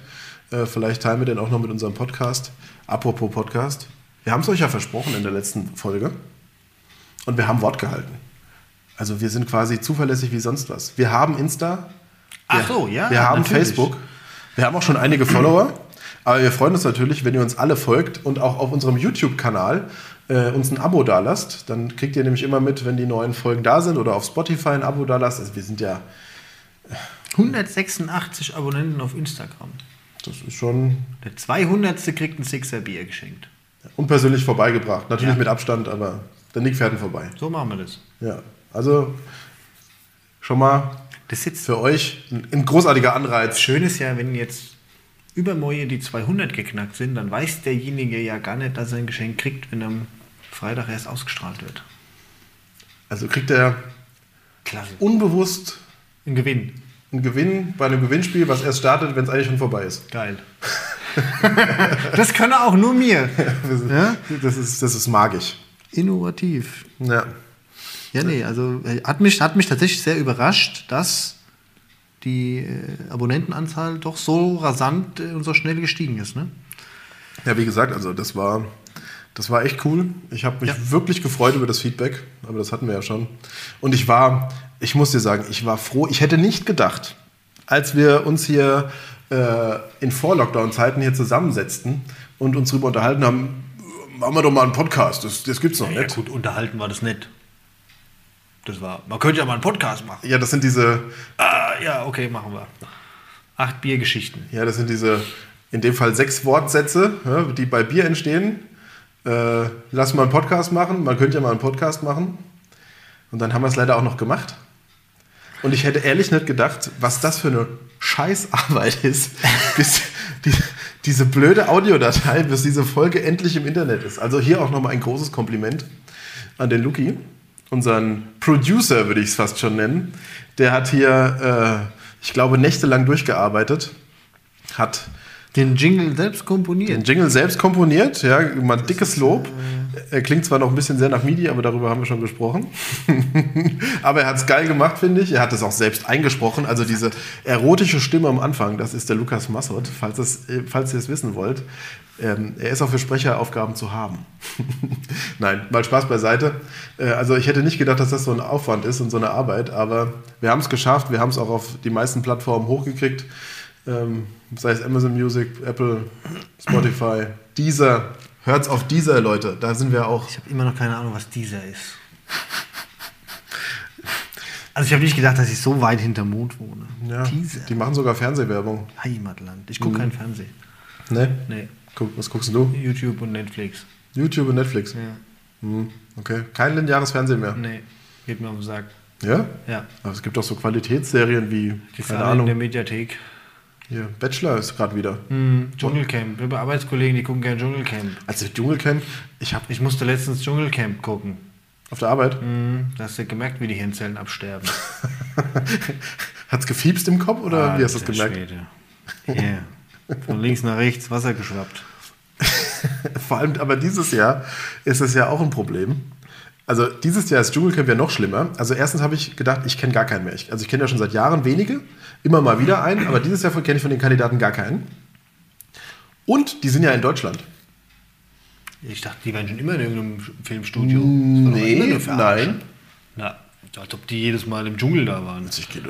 Äh, vielleicht teilen wir den auch noch mit unserem Podcast. Apropos Podcast. Wir haben es euch ja versprochen in der letzten Folge. Und wir haben Wort gehalten. Also wir sind quasi zuverlässig wie sonst was. Wir haben Insta, Ach so, ja. wir haben natürlich. Facebook. Wir haben auch schon einige Follower. Aber wir freuen uns natürlich, wenn ihr uns alle folgt und auch auf unserem YouTube-Kanal äh, uns ein Abo dalasst. Dann kriegt ihr nämlich immer mit, wenn die neuen Folgen da sind oder auf Spotify ein Abo dalasst. Also wir sind ja, 186 Abonnenten auf Instagram. das ist schon Der 200. kriegt ein Sixer Bier geschenkt. unpersönlich vorbeigebracht. Natürlich Ja. mit Abstand, aber Der Nick fährt ihn vorbei. So machen wir das. Ja, also schon mal Das ist jetzt für euch ein, ein großartiger Anreiz. Schön ist ja, wenn jetzt übermorgen die 200 geknackt sind, dann weiß derjenige ja gar nicht, dass er ein Geschenk kriegt, wenn am Freitag erst ausgestrahlt wird. Also kriegt er Klasse. unbewusst Ein Gewinn. einen Gewinn bei einem Gewinnspiel, was erst startet, wenn es eigentlich schon vorbei ist. Geil. das kann er auch nur mir. Ja? Das ist, das ist magisch. Innovativ. Ja. Ja, nee, also äh, hat mich, hat mich tatsächlich sehr überrascht, dass die äh, Abonnentenanzahl doch so rasant äh, und so schnell gestiegen ist. Ne? Ja, wie gesagt, also das war, das war echt cool. Ich habe mich Ja. wirklich gefreut über das Feedback, aber das hatten wir ja schon. Und ich war, ich muss dir sagen, ich war froh. Ich hätte nicht gedacht, als wir uns hier äh, in Vor-Lockdown-Zeiten hier zusammensetzten und uns darüber unterhalten haben, machen wir doch mal einen Podcast. Das, das gibt's noch Ja, nicht. gut, unterhalten war das nicht. Das war, man könnte ja mal einen Podcast machen. Ja, das sind diese, Ah, ja, okay, machen wir. Acht Biergeschichten. ja, das sind diese, in dem Fall sechs Wortsätze, ja, die bei Bier entstehen. Äh, lass mal einen Podcast machen. Man könnte ja mal einen Podcast machen. Und dann haben wir es leider auch noch gemacht. Und ich hätte ehrlich nicht gedacht, was das für eine Scheißarbeit ist, bis die, diese blöde Audiodatei, bis diese Folge endlich im Internet ist. Also hier auch nochmal ein großes Kompliment an den Luki, unseren Producer würde ich es fast schon nennen. Der hat hier, äh, ich glaube, nächtelang durchgearbeitet, hat Den Jingle selbst komponiert. den Jingle selbst komponiert, ja, mal dickes Lob. Er klingt zwar noch ein bisschen sehr nach MIDI, aber darüber haben wir schon gesprochen. aber er hat es geil gemacht, finde ich. Er hat es auch selbst eingesprochen. Also diese erotische Stimme am Anfang, das ist der Lukas Massot, falls, es, äh, falls ihr es wissen wollt. Ähm, er ist auch für Sprecheraufgaben zu haben. Nein, mal Spaß beiseite. Äh, also ich hätte nicht gedacht, dass das so ein Aufwand ist und so eine Arbeit, aber wir haben es geschafft. Wir haben es auch auf die meisten Plattformen hochgekriegt. Ähm, sei es Amazon Music, Apple, Spotify, Deezer. Hört's auf Deezer, Leute. Da sind wir auch. Ich habe immer noch keine Ahnung, was dieser ist. Also ich habe nicht gedacht, dass ich so weit hinterm Mond wohne. Ja, Dieser. die machen sogar Fernsehwerbung. Heimatland. Ich gucke kein Fernsehen. Ne? Nee. Guck, was guckst du? YouTube und Netflix. YouTube und Netflix. Ja. Hm, okay. Kein lineares Fernsehen mehr. Nee. Geht mir auf den Sack. Ja? Ja. Aber es gibt auch so Qualitätsserien wie, Die keine alle in der Ahnung, Mediathek. Hier, Bachelor ist gerade wieder. Hm, Dschungelcamp. Wir haben Arbeitskollegen, die gucken gerne Dschungelcamp. Also Dschungelcamp, ich habe Ich musste letztens Dschungelcamp gucken. auf der Arbeit, Hm, da hast du gemerkt, wie die Hirnzellen absterben. hat's gefiebst im Kopf oder wie hast du Alter gemerkt? Schwede. Hier. Von links nach rechts Wasser geschwappt. Vor allem aber dieses Jahr ist es ja auch ein Problem. Also dieses Jahr ist Dschungelcamp ja noch schlimmer. Also erstens habe ich gedacht, ich kenne gar keinen mehr. Ich, also ich kenne ja schon seit Jahren wenige, immer mal wieder einen, aber dieses Jahr kenne ich von den Kandidaten gar keinen. Und die sind ja in Deutschland. Ich dachte, die waren schon immer in irgendeinem Filmstudio. Nee, nein. Na, als ob die jedes Mal im Dschungel da waren. Gehe-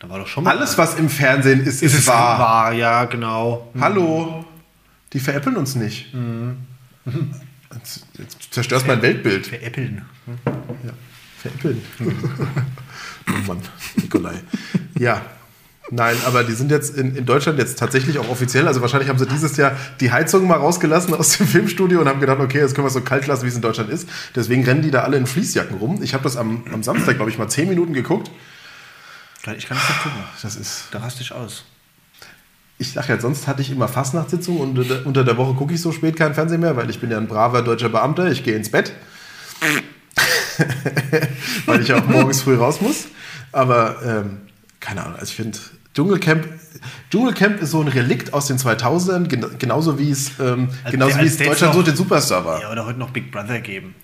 Da war doch schon mal. Alles, was im Fernsehen ist, ist, ist wahr. wahr, ja, genau. Hallo. Die veräppeln uns nicht. Jetzt, jetzt zerstörst mein Weltbild. Veräppeln. Ja, veräppeln. oh Mann, Nikolai. Ja. Nein, aber die sind jetzt in, in Deutschland jetzt tatsächlich auch offiziell. Also wahrscheinlich haben sie dieses Jahr die Heizung mal rausgelassen aus dem Filmstudio und haben gedacht, okay, jetzt können wir es so kalt lassen, wie es in Deutschland ist. Deswegen rennen die da alle in Fließjacken rum. Ich habe das am, am Samstag, glaube ich, mal zehn Minuten geguckt. Ich kann nicht gucken. Das ist. Da raste ich aus. Ich sage ja, sonst hatte ich immer Fastnachtssitzung und unter- der Woche gucke ich so spät kein Fernsehen mehr, weil ich bin ja ein braver deutscher Beamter. Ich gehe ins Bett. weil ich auch morgens früh raus muss. Aber ähm, keine Ahnung, also ich finde, Dschungelcamp, Dschungelcamp ist so ein Relikt aus den 2000ern, gen genauso wie es, ähm, Also genauso der- wie es Deutschland so noch- den Superstar war. Ja, oder heute noch Big Brother geben.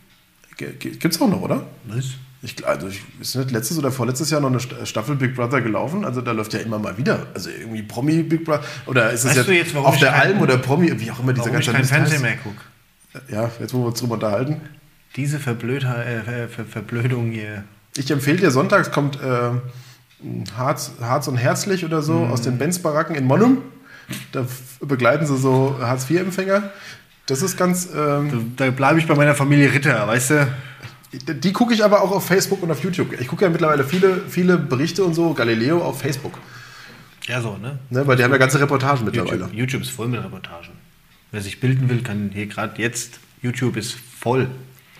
G- g- Gibt's auch noch, oder? Was? Ich, also ich, ist nicht letztes oder vorletztes Jahr noch eine Sta- Staffel Big Brother gelaufen? Also da läuft ja immer mal wieder. Also irgendwie Promi Big Brother. Oder ist es Weißt jetzt, auf der Alm oder Promi, wie auch immer dieser Warum ich ganze kein Fernsehen mehr gucke. Ja, jetzt wo wir uns drüber unterhalten. Diese Verblödha äh, Ver Ver Verblödung hier. Ich empfehle dir, sonntags kommt äh, Harz, Harz und Herzlich oder so aus den Benz-Baracken in Monum. Da begleiten sie so Hartz-IV-Empfänger. Das ist ganz. Ähm, Da bleibe ich bei meiner Familie Ritter, weißt du? Die gucke ich aber auch auf Facebook und auf YouTube. Ich gucke ja mittlerweile viele, viele Berichte und so, Galileo auf Facebook. Ja, so, ne? Ne, weil die haben ja ganze Reportagen mittlerweile. YouTube, YouTube ist voll mit Reportagen. Wer sich bilden will, kann hier gerade jetzt. YouTube ist voll.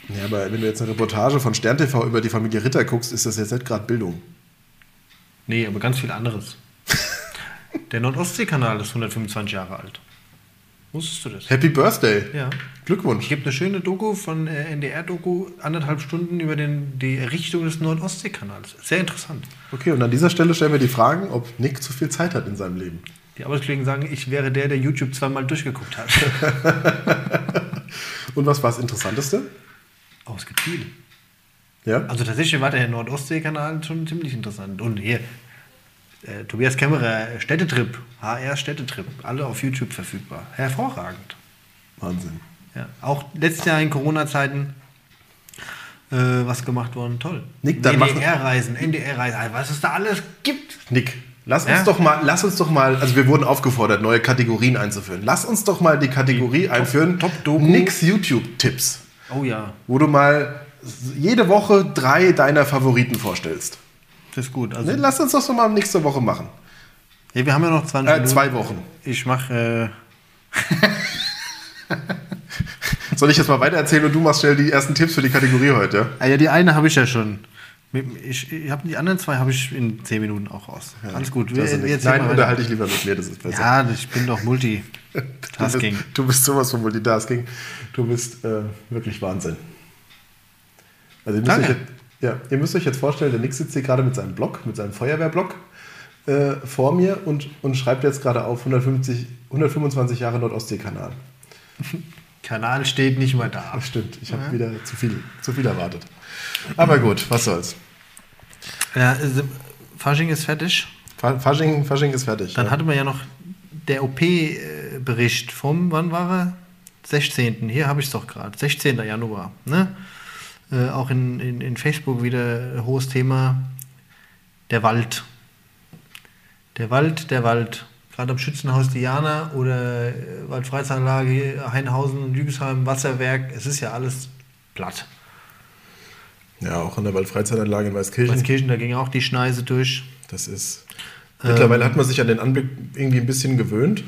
Ja, aber wenn du jetzt eine Reportage von Stern TV über die Familie Ritter guckst, ist das jetzt nicht gerade Bildung. Nee, aber ganz viel anderes. Der Nordostseekanal ist 125 Jahre alt. Wusstest du das? Happy Birthday. Ja. Glückwunsch. Es gibt eine schöne Doku von äh, NDR-Doku, anderthalb Stunden über den, die Errichtung des Nordostseekanals. Sehr interessant. Okay, und an dieser Stelle stellen wir die Fragen, ob Nick zu viel Zeit hat in seinem Leben. Die Arbeitskollegen sagen, ich wäre der, der YouTube zweimal durchgeguckt hat. Und was war das Interessanteste? oh, es gibt viel. Ja? Also tatsächlich war der Nordostseekanal schon ziemlich interessant. Und hier, äh, Tobias Kämmerer, Städtetrip, HR Städtetrip, alle auf YouTube verfügbar. Hervorragend. Wahnsinn. Ja. Auch letztes Jahr in Corona-Zeiten äh, was gemacht worden, toll. Nick, dann machen- NDR-Reisen, NDR-Reisen, also was es da alles gibt. Nick, lass uns Ja? doch mal, lass uns doch mal, also wir wurden aufgefordert, neue Kategorien einzuführen. Lass uns doch mal die Kategorie einführen. Top-Doku. Nicks YouTube-Tipps, Oh ja, wo du mal jede Woche drei deiner Favoriten vorstellst. Das ist gut. Also, Ne, lass uns das doch mal nächste Woche machen. ja, wir haben ja noch 20 Äh, Minuten. zwei Wochen. Ich mache, Soll ich jetzt mal weiter erzählen und du machst schnell die ersten Tipps für die Kategorie heute? ja? äh, ah ja, die eine habe ich ja schon. Ich, ich habe die anderen zwei habe ich in 10 Minuten auch raus. Alles gut. Wir, erzählen nein, unterhalte ich lieber mit mir, das ist besser. Ja, ich bin doch Multi. Du bist, du bist sowas von Multitasking. Du bist äh, wirklich Wahnsinn. Also ihr müsst, euch jetzt, ja, ihr müsst euch jetzt vorstellen, der Nick sitzt hier gerade mit seinem Blog, mit seinem Feuerwehrblock äh, vor mir und, und schreibt jetzt gerade auf 150, 125 Jahre Nordostseekanal. Kanal steht nicht mal da. Ach stimmt, ich habe wieder zu viel, zu viel erwartet. Aber gut, was soll's. Ja, also, Fasching ist fertig. Fa- Fasching, Fasching ist fertig. Dann ja. hatte man ja noch der OP-Bericht vom, wann war er? 16. Hier habe ich es doch gerade. 16. Januar. Ne? Äh, auch in, in, in Facebook wieder ein hohes Thema. Der Wald. Der Wald, der Wald. Gerade am Schützenhaus Diana oder äh, Waldfreizeitanlage Heinhausen und Lügesheim, Wasserwerk. Es ist ja alles platt. ja, auch an der Waldfreizeitanlage in Weißkirchen. Weißkirchen, da ging auch die Schneise durch. Das ist. Mittlerweile hat man sich an den Anblick irgendwie ein bisschen gewöhnt,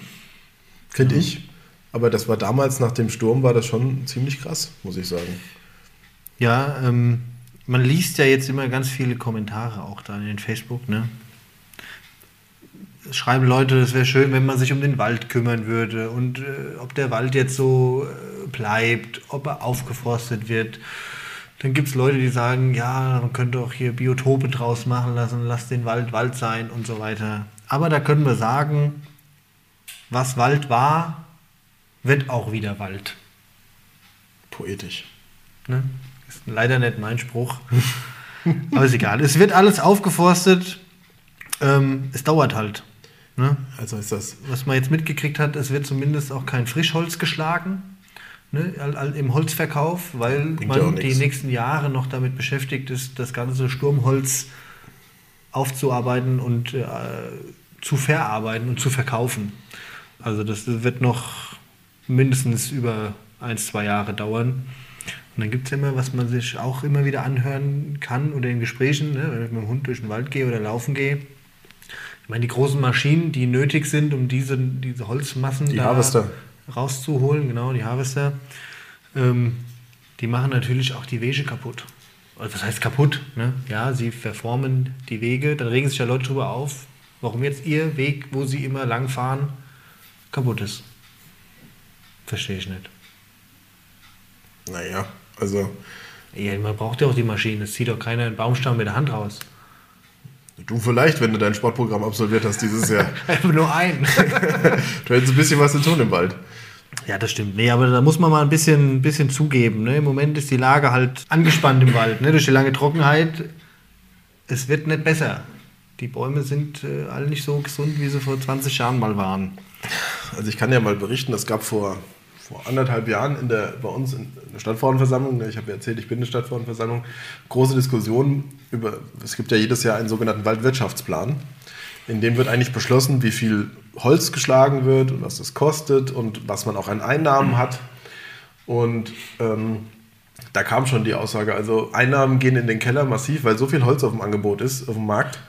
finde ich. Aber das war damals nach dem Sturm, war das schon ziemlich krass, muss ich sagen. Ja, ähm, man liest ja jetzt immer ganz viele Kommentare auch da in Facebook, ne? Es schreiben Leute, es wäre schön, wenn man sich um den Wald kümmern würde und äh, ob der Wald jetzt so äh, bleibt, ob er aufgeforstet wird. Dann gibt es Leute, die sagen, ja, man könnte auch hier Biotope draus machen lassen, lass den Wald Wald sein und so weiter. Aber da können wir sagen, was Wald war, wird auch wieder Wald. Poetisch. Ne? Ist leider nicht mein Spruch. Aber ist egal. Es wird alles aufgeforstet. Ähm, es dauert halt. Ne? Also ist das. Was man jetzt mitgekriegt hat, es wird zumindest auch kein Frischholz geschlagen ne? im Holzverkauf, weil Bringt ja man die nächsten Jahre noch damit beschäftigt ist, das ganze Sturmholz aufzuarbeiten und äh, zu verarbeiten und zu verkaufen. Also das wird noch mindestens über ein, zwei Jahre dauern. Und dann gibt es immer, was man sich auch immer wieder anhören kann oder in Gesprächen, ne, wenn ich mit dem Hund durch den Wald gehe oder laufen gehe. Ich meine, die großen Maschinen, die nötig sind, um diese, diese Holzmassen Die rauszuholen, genau, die Harvester, ähm, die machen natürlich auch die Wege kaputt. Also was heißt kaputt? Ne? Ja, sie verformen die Wege, dann regen sich ja Leute darüber auf, warum jetzt ihr Weg, wo sie immer lang fahren, kaputt ist. Verstehe ich nicht. Naja, also Ja, man braucht ja auch die Maschine. Es zieht doch keiner einen Baumstamm mit der Hand raus. du vielleicht, wenn du dein Sportprogramm absolviert hast dieses Jahr. Einfach nur einen. Du hättest ein bisschen was zu tun im Wald. ja, das stimmt. Nee, aber da muss man mal ein bisschen, bisschen zugeben. Ne? Im Moment ist die Lage halt angespannt im Wald. Ne? Durch die lange Trockenheit. Es wird nicht besser. Die Bäume sind äh, alle nicht so gesund, wie sie vor 20 Jahren mal waren. Also ich kann ja mal berichten, es gab vor, vor anderthalb Jahren in der, bei uns in der Stadtverordnetenversammlung, ne, ich habe ja erzählt, ich bin in der Stadtverordnetenversammlung, große Diskussionen über, es gibt ja jedes Jahr einen sogenannten Waldwirtschaftsplan, in dem wird eigentlich beschlossen, wie viel Holz geschlagen wird und was das kostet und was man auch an Einnahmen hat. Und ähm, da kam schon die Aussage, also Einnahmen gehen in den Keller massiv, weil so viel Holz auf dem Angebot ist, auf dem Markt,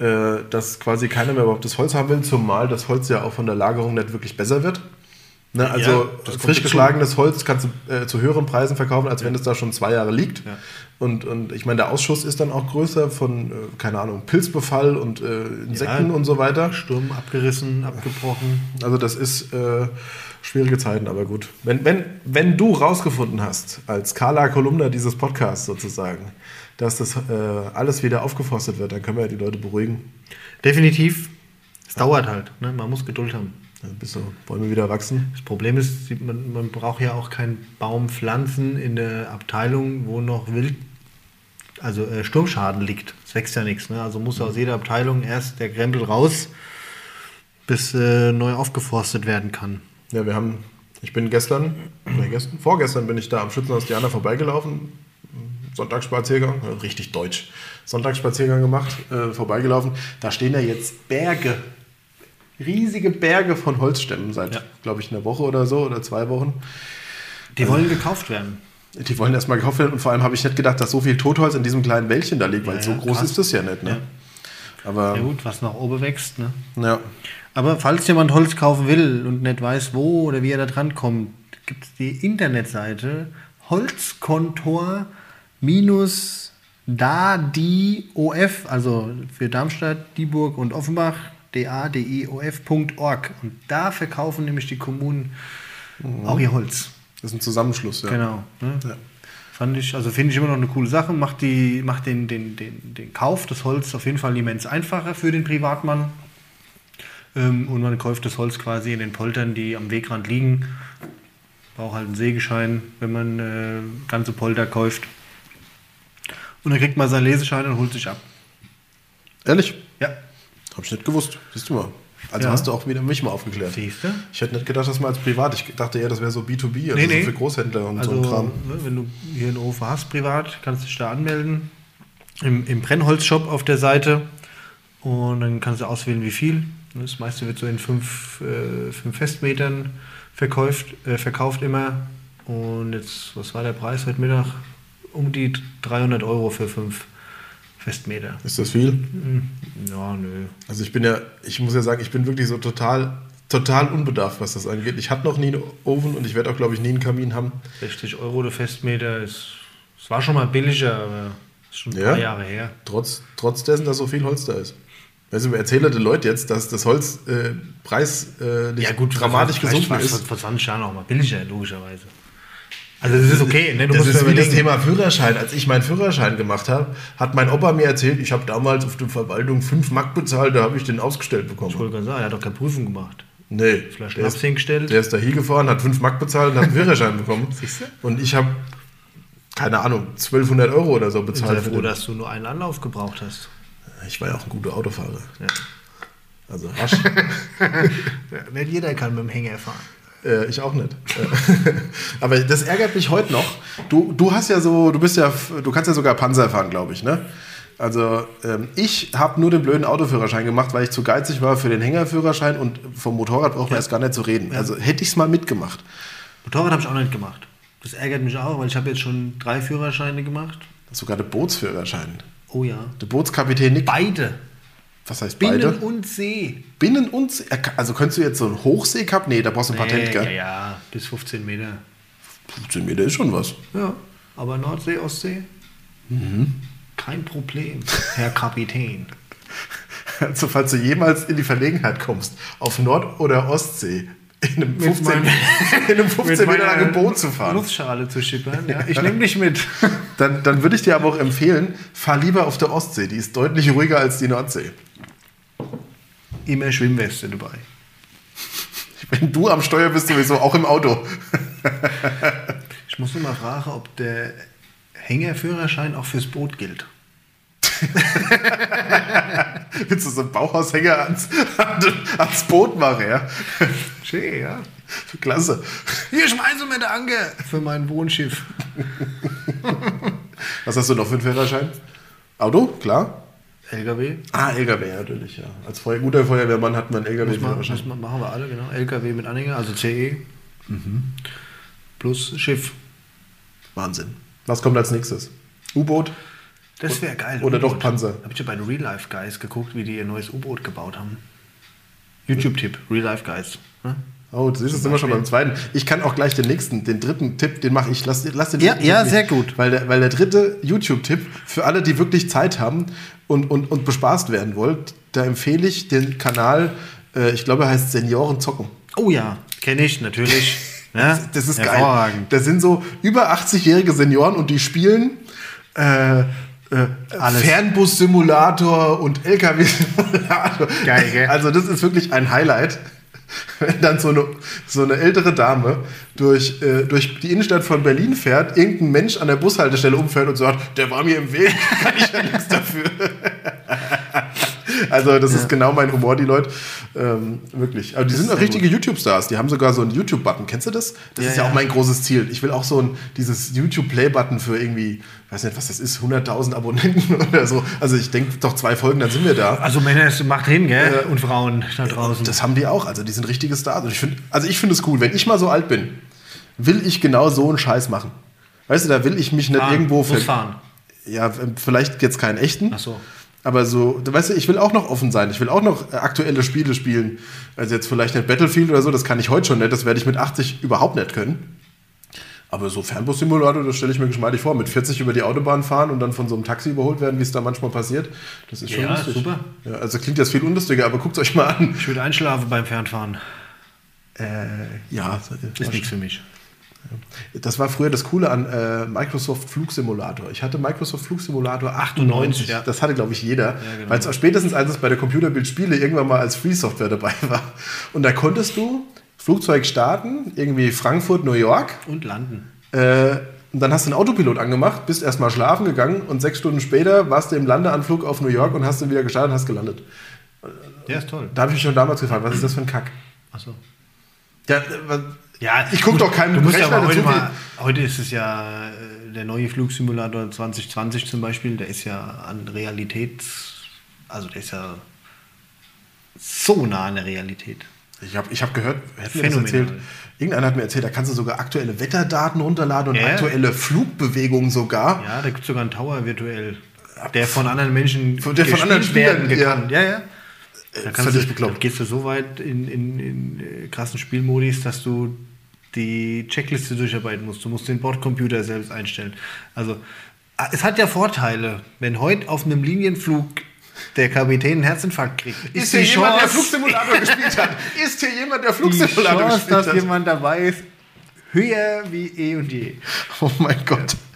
äh, dass quasi keiner mehr überhaupt das Holz haben will, zumal das Holz ja auch von der Lagerung nicht wirklich besser wird. Ne, also Ja, frisch geschlagenes Holz kannst du äh, zu höheren Preisen verkaufen, als wenn es da schon zwei Jahre liegt. Ja. Und, und ich meine, der Ausschuss ist dann auch größer von, äh, keine Ahnung, Pilzbefall und äh, Insekten Ja. und so weiter. Sturm abgerissen, abgebrochen. Also das ist äh, schwierige Zeiten, aber gut. Wenn, wenn, wenn du rausgefunden hast, als Carla Kolumna dieses Podcasts sozusagen, dass das äh, alles wieder aufgeforstet wird, dann können wir ja die Leute beruhigen. Definitiv. Es dauert halt. Ne? Man muss Geduld haben. Bis so Bäume wieder wachsen. Das Problem ist, man, man braucht ja auch keinen Baum pflanzen in der Abteilung, wo noch Wild, also äh, Sturmschaden liegt. Es wächst ja nichts. Ne? Also muss aus jeder Abteilung erst der Krempel raus, bis äh, neu aufgeforstet werden kann. Ja, wir haben, ich bin gestern, oder gestern, vorgestern bin ich da am Schützenhaus Diana vorbeigelaufen. Sonntagsspaziergang, ja, richtig deutsch. Sonntagsspaziergang gemacht, äh, vorbeigelaufen. Da stehen ja jetzt Berge, riesige Berge von Holzstämmen seit, Ja. glaube ich, einer Woche oder so oder zwei Wochen. Die wollen gekauft werden. Die wollen erstmal gekauft werden und vor allem habe ich nicht gedacht, dass so viel Totholz in diesem kleinen Wäldchen da liegt, weil Ja, so ja, groß krass. ist das ja nicht. Ne? Ja. Aber Ja gut, was nach oben wächst. Ne? ja. Aber falls jemand Holz kaufen will und nicht weiß, wo oder wie er da dran kommt, gibt es die Internetseite Holzkontor minus DADIOF, also für Darmstadt, Dieburg und Offenbach, dadiof.org. Und da verkaufen nämlich die Kommunen auch ihr Holz. das ist ein Zusammenschluss. Ja. Genau. Ne? Ja. Fand ich, also finde ich immer noch eine coole Sache. Macht, die, macht den, den, den, den Kauf des Holz auf jeden Fall immens einfacher für den Privatmann. Ähm, und man kauft das Holz quasi in den Poltern, die am Wegrand liegen. Braucht halt einen Sägeschein, wenn man äh, ganze Polter kauft. Und dann kriegt man seinen Leseschein und holt sich ab. Ehrlich? Ja. Habe ich nicht gewusst. Siehst du mal. Also Ja. hast du auch wieder mich mal aufgeklärt. Siehst du? Ich hätte nicht gedacht, dass man als privat. Ich dachte eher, das wäre so B2B, also Nee, nee. so für Großhändler und Also, so ein Kram. ne, wenn du hier einen Ofen hast privat, kannst du dich da anmelden. Im, im Brennholzshop auf der Seite. Und dann kannst du auswählen, wie viel. Das meiste wird so in fünf, äh, fünf Festmetern verkauft, äh, verkauft immer. Und jetzt, was war der Preis heute Mittag? Um die 300 Euro für fünf Festmeter. Ist das viel? Hm, Ja, nö. Also ich bin ja, ich muss ja sagen, ich bin wirklich so total, total unbedarft, was das angeht. Ich hatte noch nie einen Ofen und ich werde auch, glaube ich, nie einen Kamin haben. 60 Euro der Festmeter ist. Es war schon mal billiger, aber ist schon ein Ja? paar Jahre her. Trotz, trotz dessen, dass so viel Holz da ist. Weißt du, erzähle den Leuten jetzt, dass das Holz äh, Preis äh, nicht dramatisch vielleicht gesunken ist. Vor 20 Jahren auch mal billiger, logischerweise. Also das ist okay, ne? Du das ist wie das. Thema Führerschein. Als ich meinen Führerschein gemacht habe, hat mein Opa mir erzählt, ich habe damals auf der Verwaltung 5 Mark bezahlt, da habe ich den ausgestellt Ich bekommen. wollte gerade sagen, er hat doch keine Prüfung gemacht. Nee, Vielleicht der ist, hingestellt. der ist da hingefahren, hat 5 Mark bezahlt und hat einen Führerschein bekommen. Siehst du? Und ich habe, keine Ahnung, 1200 Euro oder so Ich bin bezahlt. sehr für froh, dass du nur einen Anlauf gebraucht hast. Ich war ja auch ein guter Autofahrer. Ja. Also rasch. Nicht jeder kann mit dem Hänger fahren. Äh, ich auch nicht. Äh, Aber das ärgert mich heute noch. Du, du hast ja so, du bist ja, du kannst ja sogar Panzer fahren, glaube ich, ne? Also ähm, ich habe nur den blöden Autoführerschein gemacht, weil ich zu geizig war für den Hängerführerschein und vom Motorrad braucht man erst gar nicht zu reden. Also hätte ich es mal mitgemacht. Motorrad habe ich auch nicht gemacht. Das ärgert mich auch, weil ich habe jetzt schon drei Führerscheine gemacht. Sogar der Bootsführerschein. Oh ja. Der Bootskapitän Nick. Beide. Was heißt Binnen beide? und See. Binnen und See. Also könntest du jetzt so einen Hochseecup? Nee, da brauchst du ein Patent, Nee, gell? ja, ja, bis 15 Meter. 15 Meter ist schon was. Ja, aber Nordsee, Ostsee? Kein Problem, Herr Kapitän. Also, falls du jemals in die Verlegenheit kommst, auf Nord- oder Ostsee in einem 15, meinem- in einem 15 Meter langen Boot zu fahren, Luftschale zu schippern. Ja, ich nehme dich mit. dann, dann würde ich dir aber auch empfehlen, fahr lieber auf der Ostsee. Die ist deutlich ruhiger als die Nordsee. Immer Schwimmweste dabei. Wenn du am Steuer bist, sowieso auch im Auto. Ich muss nur mal fragen, ob der Hängerführerschein auch fürs Boot gilt. Willst du so einen Bauhaushänger ans, ans Boot machen, ja? Schön, ja. Klasse. Hier schmeißen wir der Anker für mein Wohnschiff. Was hast du noch für einen Führerschein? Auto, klar. LKW. Ah, LKW, ja, natürlich, ja. Als Feuer, guter Feuerwehrmann hat man einen Muss man, LKW-Führerschein. muss man, machen wir alle, genau. LKW mit Anhänger, also CE. Plus Schiff. Wahnsinn. Was kommt als nächstes? U-Boot? Das wäre geil. Oder doch. Panzer. Hab ich ja bei den Real Life Guys geguckt, wie die ihr neues U-Boot gebaut haben. YouTube-Tipp, Real Life Guys. Ne? Oh, das ist immer schon beim zweiten. Ich kann auch gleich den nächsten, den dritten Tipp, den mache ich. Lass, lass den Ja, ja, sehr gut. Weil der, weil der dritte YouTube-Tipp für alle, die wirklich Zeit haben und, und, und bespaßt werden wollt, da empfehle ich den Kanal, äh, ich glaube, er heißt Senioren zocken. Oh ja, kenne ich natürlich. Ja, Das ist geil. Das sind so über 80-jährige Senioren und die spielen äh, äh. Fernbus-Simulator und LKW-Simulator. Geil, gell? Also das ist wirklich ein Highlight. Wenn dann so eine, so eine ältere Dame durch, äh, durch die Innenstadt von Berlin fährt, irgendein Mensch an der Bushaltestelle umfällt und sagt, der war mir im Weg, kann ich ja nichts dafür. Also das ist genau mein Humor, die Leute. Ähm, wirklich. Aber die sind ist auch richtige YouTube-Stars. Die haben sogar so einen YouTube-Button. Kennst du das? Das Ja, ist ja, ja. auch mein großes Ziel. Ich will auch so ein, dieses YouTube-Play-Button für irgendwie, weiß nicht, was das ist, 100.000 Abonnenten oder so. Also ich denke doch zwei Folgen, dann sind wir da. Also Männer, es macht hin, gell? Und Frauen da draußen. Das haben die auch. Also die sind richtige Stars. Und ich find, also ich finde es cool. Wenn ich mal so alt bin, will ich genau so einen Scheiß machen. Weißt du, da will ich mich nicht Fahren, irgendwo Bus fahren. Ja, vielleicht jetzt keinen echten. Ach so. Aber so, weißt du, ich will auch noch offen sein. Ich will auch noch äh, aktuelle Spiele spielen. Also jetzt vielleicht nicht Battlefield oder so, das kann ich heute schon nicht. Das werde ich mit 80 überhaupt nicht können. Aber so Fernbus-Simulator, das stelle ich mir geschmeidig vor. Mit 40 über die Autobahn fahren und dann von so einem Taxi überholt werden, wie es da manchmal passiert. Das ist schon Ja, lustig. super. Ja, also klingt jetzt viel unlustiger, aber guckt euch mal an. Ich würde einschlafen beim Fernfahren. Äh, ja, Ist nichts für mich. Das war früher das Coole an äh, Microsoft Flugsimulator. Ich hatte Microsoft Flugsimulator 98. ja. Das hatte, glaube ich, jeder. genau. Weil es spätestens als es bei der Computerbild Spiele irgendwann mal als Free-Software dabei war. Und da konntest du Flugzeug starten, irgendwie Frankfurt, New York. Und landen. Äh, und dann hast du einen Autopilot angemacht, bist erstmal schlafen gegangen und sechs Stunden später warst du im Landeanflug auf New York und hast dann wieder gestartet und hast gelandet. Der ist toll. Da habe ich mich schon damals gefragt, was ist das für ein Kack? Achso. Ja, äh, Ja, Ich guck gut, doch keinem Du musst ja Rechner aber heute, mal, heute ist es ja äh, der neue Flugsimulator 2020 zum Beispiel, der ist ja an Realität, also der ist ja so nah an der Realität. Ich habe ich hab gehört, erzählt? Irgendeiner hat mir erzählt, da kannst du sogar aktuelle Wetterdaten runterladen und Ja. aktuelle Flugbewegungen sogar. Ja, da gibt es sogar einen Tower virtuell, der von anderen Menschen Von- der von anderen gespielt werden Spielern, kann. Ja, ja. Da kannst völlig du, bekloppt. gehst du so weit in, in, in äh, krassen Spielmodis, dass du die Checkliste durcharbeiten musst. Du musst den Bordcomputer selbst einstellen. Also ah, es hat ja Vorteile, wenn heute auf einem Linienflug der Kapitän einen Herzinfarkt kriegt. Ist hier jemand, der Flugsimulator gespielt hat? Ist hier jemand, der die Flugsimulator Chance, gespielt dass hat? jemand dabei ist, höher wie eh und je. Oh mein Gott. Ja,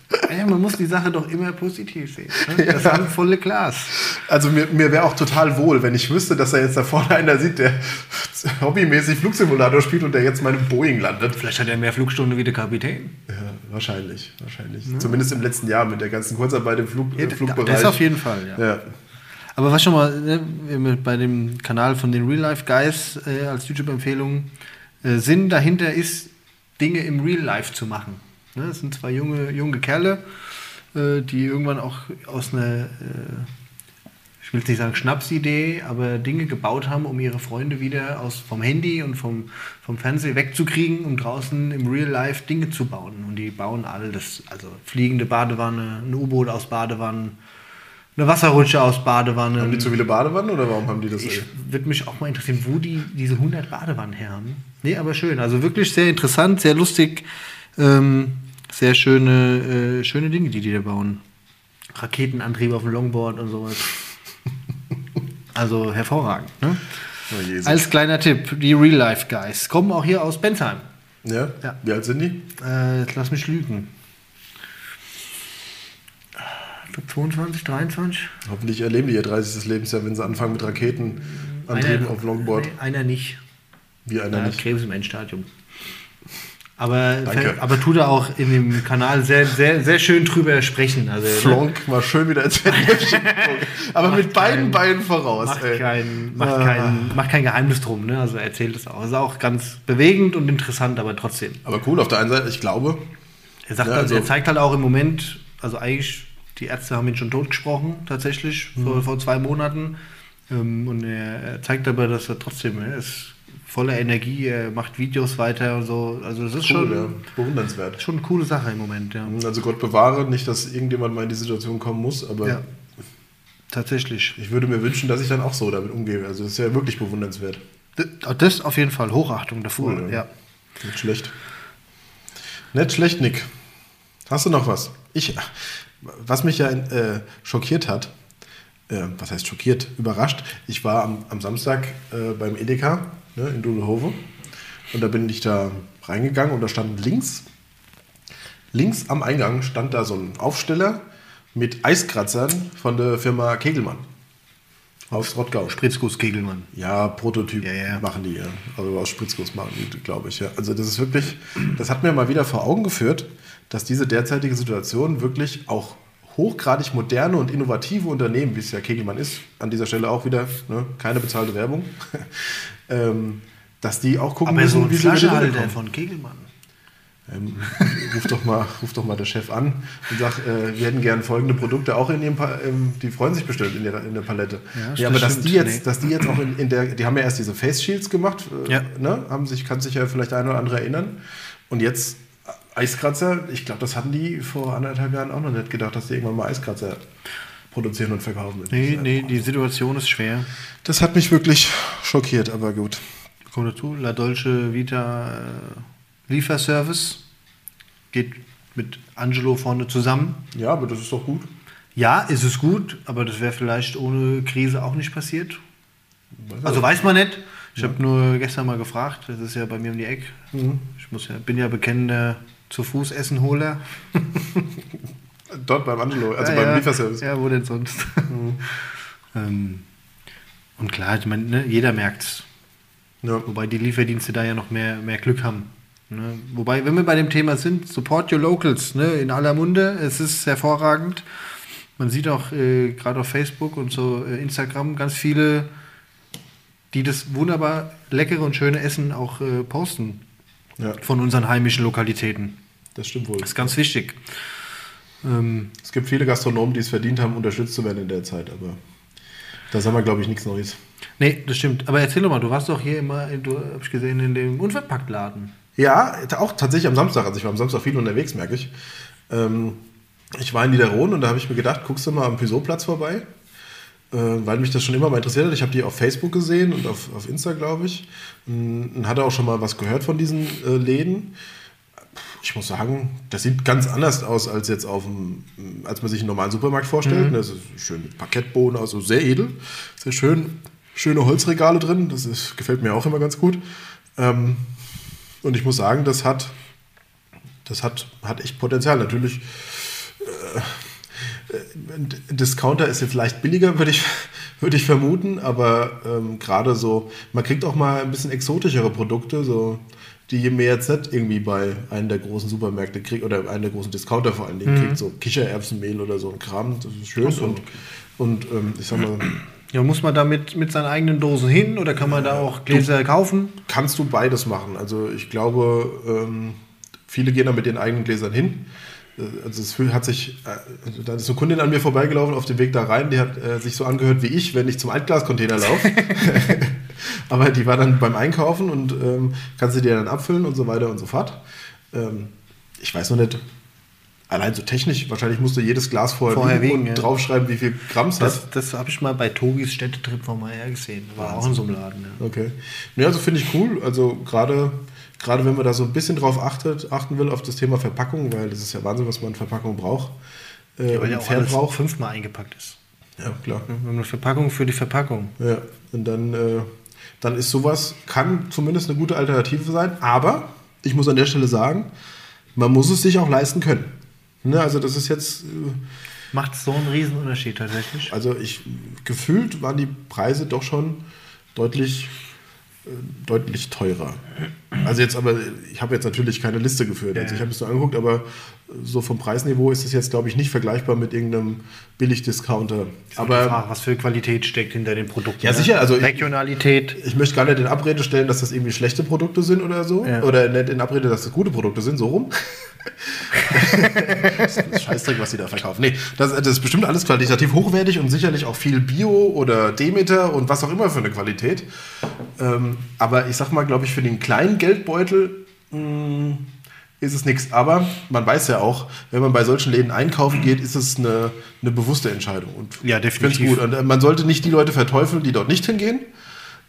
man muss die Sache doch immer positiv sehen. Ne? Das handvolle Glas. Also mir, mir wäre auch total wohl, wenn ich wüsste, dass er jetzt da vorne einer sieht, der hobbymäßig Flugsimulator spielt und der jetzt mal im Boeing landet. Vielleicht hat er mehr Flugstunden wie der Kapitän. Ja, wahrscheinlich, wahrscheinlich. Zumindest im letzten Jahr mit der ganzen Kurzarbeit im Flug, im Flugbereich. Das auf jeden Fall, ja. Ja. Aber was schon mal ne, bei dem Kanal von den Real Life Guys äh, als YouTube-Empfehlung, äh, Sinn dahinter ist, Dinge im Real Life zu machen. Ne, das sind zwei junge, junge Kerle, äh, die irgendwann auch aus einer, äh, ich will jetzt nicht sagen Schnapsidee, aber Dinge gebaut haben, um ihre Freunde wieder aus, vom Handy und vom, vom Fernseher wegzukriegen, um draußen im Real Life Dinge zu bauen. Und die bauen alles, also fliegende Badewanne, ein U-Boot aus Badewannen, eine Wasserrutsche aus Badewannen. Haben die zu viele Badewannen oder warum haben die das? Ich würde mich auch mal interessieren, wo die diese 100 Badewannen her haben. Nee, aber schön. Also wirklich sehr interessant, sehr lustig. Ähm, sehr schöne, äh, schöne Dinge, die die da bauen. Raketenantrieb auf dem Longboard und sowas. Also hervorragend. Ne? Oh. Als kleiner Tipp, die Real Life Guys kommen auch hier aus Bensheim. ja? Ja. Wie alt sind die? Äh, jetzt lass mich lügen. Ich glaube 22, 23. Hoffentlich erleben die ihr 30. Lebensjahr, wenn sie anfangen mit Raketen antrieben auf Longboard. Nee, einer nicht. Wie einer Er hat nicht. Krebs im Endstadium. Aber, Danke. aber tut er auch in dem Kanal sehr, sehr, sehr schön drüber sprechen. Also, Flonk mal schön wieder ins. Aber mit beiden Beinen voraus. Macht ey. kein, macht, Ah. kein, macht kein Geheimnis drum. Ne? Also er erzählt es auch. Ist auch ganz bewegend und interessant, aber trotzdem. Aber cool, auf der einen Seite, ich glaube, Er, sagt Ja, also- er zeigt halt auch im Moment, also eigentlich, die Ärzte haben ihn schon totgesprochen, tatsächlich, Mhm. vor, vor zwei Monaten. Ähm, und er, er zeigt aber, dass er trotzdem, er ist voller Energie, er macht Videos weiter und so. Also das ist cool, schon, ja. bewundernswert. schon eine coole Sache im Moment, ja. Also Gott bewahre, nicht, dass irgendjemand mal in die Situation kommen muss, aber Ja. Tatsächlich. ich würde mir wünschen, dass ich dann auch so damit umgehe. Also das ist ja wirklich bewundernswert. Das auf jeden Fall, Hochachtung davor, Cool, ja. ja. Nicht schlecht. Nicht schlecht, Nick. Hast du noch was? Ich, was mich ja äh, schockiert hat, äh, was heißt schockiert, überrascht, ich war am, am Samstag äh, beim Edeka ne, in Dudelhove und da bin ich da reingegangen und da stand links, links am Eingang stand da so ein Aufsteller mit Eiskratzern von der Firma Kegelmann aus Rottgau. Spritzguss Kegelmann. Ja, Prototyp Ja, ja. machen die, ja. Also aus Spritzguss machen die, glaube ich. Ja. Also das ist wirklich, das hat mir mal wieder vor Augen geführt, dass diese derzeitige Situation wirklich auch hochgradig moderne und innovative Unternehmen, wie es ja Kegelmann ist, an dieser Stelle auch wieder, ne, keine bezahlte Werbung, ähm, dass die auch gucken Aber so ein wie kommen. von Kegelmann. Ähm, ruf, doch mal, ruf doch mal der Chef an und sag, äh, wir hätten gern folgende Produkte auch in dem Pa- ähm, die freuen sich bestimmt in der, in der Palette. Ja, Ja, aber dass die, jetzt, Nee. dass die jetzt auch in, in der, die haben ja erst diese Face Shields gemacht, äh, Ja. ne? haben sich, kann sich ja vielleicht der eine oder andere erinnern. Und jetzt Eiskratzer, ich glaube, das hatten die vor anderthalb Jahren auch noch nicht gedacht, dass die irgendwann mal Eiskratzer produzieren und verkaufen. Nee, nee, die Situation ist schwer. Das hat mich wirklich schockiert, aber gut. Kommt dazu, La Dolce Vita äh, Lieferservice geht mit Angelo vorne zusammen. Ja, aber das ist doch gut. Ja, ist es gut, aber das wäre vielleicht ohne Krise auch nicht passiert. Also weiß man nicht. Ich habe nur gestern mal gefragt, das ist ja bei mir um die Ecke. Ich muss ja, bin ja bekennender zu Fuß Essenholer. Dort beim Angelo, also ja, beim ja. Lieferservice. Ja, wo denn sonst? ähm, und klar, ich meine, ne, jeder merkt's. Ja. Wobei die Lieferdienste da ja noch mehr, mehr Glück haben. Ne? Wobei, wenn wir bei dem Thema sind, support your locals, ne? in aller Munde, es ist hervorragend. Man sieht auch äh, gerade auf Facebook und so äh, Instagram ganz viele, die das wunderbar leckere und schöne Essen auch äh, posten ja, von unseren heimischen Lokalitäten. das stimmt wohl. Das ist ganz wichtig. Ähm, Es gibt viele Gastronomen, die es verdient haben, unterstützt zu werden in der Zeit, aber da sagen wir, glaube ich, nichts Neues. nee, das stimmt. Aber erzähl doch mal, du warst doch hier immer, du habe ich gesehen, in dem Unverpacktladen. Ja, auch tatsächlich am Samstag. Also ich war am Samstag viel unterwegs, merke ich. Ähm, ich war in Niederrohn und da habe ich mir gedacht, guckst du mal am Pisot-Platz vorbei, äh, weil mich das schon immer mal interessiert hat. Ich habe die auf Facebook gesehen und auf, auf Insta, glaube ich. Und hatte auch schon mal was gehört von diesen äh, Läden. Ich muss sagen, das sieht ganz anders aus als jetzt auf dem, als man sich einen normalen Supermarkt vorstellt. Das ist schön mit Parkettboden, also sehr edel, sehr schön, schöne Holzregale drin. Das ist, gefällt mir auch immer ganz gut. Ähm, und ich muss sagen, das hat, das hat, hat echt Potenzial. Natürlich, äh, ein Discounter ist jetzt leicht billiger, würde ich, würde ich vermuten, aber ähm, gerade so, man kriegt auch mal ein bisschen exotischere Produkte, so, die mir jetzt nicht irgendwie bei einem der großen Supermärkte kriegt oder einem der großen Discounter vor allen Dingen kriegt, so Kichererbsenmehl oder so ein Kram, das ist schön. und und ähm, ich sag mal, Ja, muss man da mit, mit seinen eigenen Dosen hin oder kann man da auch Gläser kaufen? kannst du beides machen. Also ich glaube, ähm, viele gehen da mit ihren eigenen Gläsern hin. Äh, Also es hat sich, äh, also da ist eine Kundin an mir vorbeigelaufen auf dem Weg da rein, die hat äh, sich so angehört wie ich, wenn ich zum Altglascontainer laufe. Aber die war dann beim Einkaufen und ähm, kannst du dir dann abfüllen und so weiter und so fort. Ähm, ich weiß noch nicht, allein so technisch, wahrscheinlich musst du jedes Glas vorher, Vorher wiegen und ja. draufschreiben, wie viel Gramm es hat. Das, das habe ich mal bei Togis Städtetrip von Meier gesehen. War auch in so einem Laden. Ja. Okay. Ja, also finde ich cool. Also gerade gerade wenn man da so ein bisschen drauf achtet, achten will auf das Thema Verpackung, weil das ist ja Wahnsinn, was man in Verpackung braucht. Äh, Weil ja auch alles fünfmal eingepackt ist. Ja, klar. Wir haben eine Verpackung für die Verpackung. Ja. Und dann, äh, dann ist sowas, kann zumindest eine gute Alternative sein. Aber ich muss an der Stelle sagen, man muss es sich auch leisten können. Ne, also das ist jetzt, äh, Macht so einen riesen Unterschied tatsächlich. also ich gefühlt waren die Preise doch schon deutlich, äh, deutlich teurer. Also jetzt aber, ich habe jetzt natürlich keine Liste geführt. Also ich habe es nur angeguckt, aber so vom Preisniveau ist es jetzt, glaube ich, nicht vergleichbar mit irgendeinem Billig-Discounter. Aber Aber was für Qualität steckt hinter den Produkten. Ja, ne? sicher, also ich- Regionalität. ich möchte gar nicht in Abrede stellen, dass das irgendwie schlechte Produkte sind oder so. Ja. Oder nicht in Abrede, dass das gute Produkte sind, so rum. das ist Scheißdreck, was sie da verkaufen. Nee, das, das ist bestimmt alles qualitativ hochwertig und sicherlich auch viel Bio oder Demeter und was auch immer für eine Qualität. Ähm, aber ich sag mal, glaube ich, für den kleinen Geldbeutel mh, ist es nichts. Aber man weiß ja auch, wenn man bei solchen Läden einkaufen geht, ist es eine, eine bewusste Entscheidung. Und Ja, ich definitiv. gut. Und äh, man sollte nicht die Leute verteufeln, die dort nicht hingehen.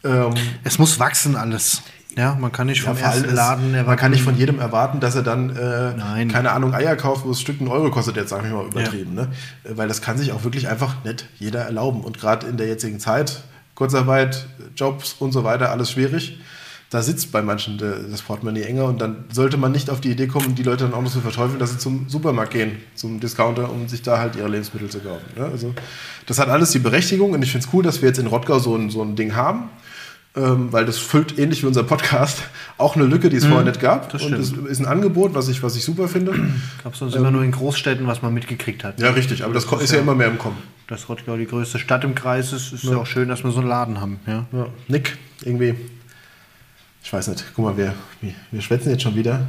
Ähm, Es muss wachsen alles. Ja, man kann nicht ja, vom allem ersten Laden man kann nicht von jedem erwarten, dass er dann, äh, Nein. keine Ahnung, Eier kauft, wo das Stück einen Euro kostet, jetzt sage ich mal übertrieben. Ne? Äh, Weil das kann sich auch wirklich einfach nicht jeder erlauben. Und gerade in der jetzigen Zeit, Kurzarbeit, Jobs und so weiter, alles schwierig. Da sitzt bei manchen das Portemonnaie enger und dann sollte man nicht auf die Idee kommen, die Leute dann auch noch zu verteufeln, dass sie zum Supermarkt gehen, zum Discounter, um sich da halt ihre Lebensmittel zu kaufen. Ne? Also das hat alles die Berechtigung und ich finde es cool, dass wir jetzt in Rottgau so ein, so ein Ding haben ähm, weil das füllt ähnlich wie unser Podcast auch eine Lücke, die es vorher nicht gab. Mhm. das und es stimmt. ist ein Angebot, was ich, was ich super finde. Gab es sonst immer nur in Großstädten, was man mitgekriegt hat. Ja, richtig, aber das ist ja immer mehr im Kommen. Dass Rottgau die größte Stadt im Kreis ist, ist ja, auch schön, dass wir so einen Laden haben. Ja. Ja. Nick, irgendwie, ich weiß nicht, guck mal, wir, wir, schwätzen jetzt schon wieder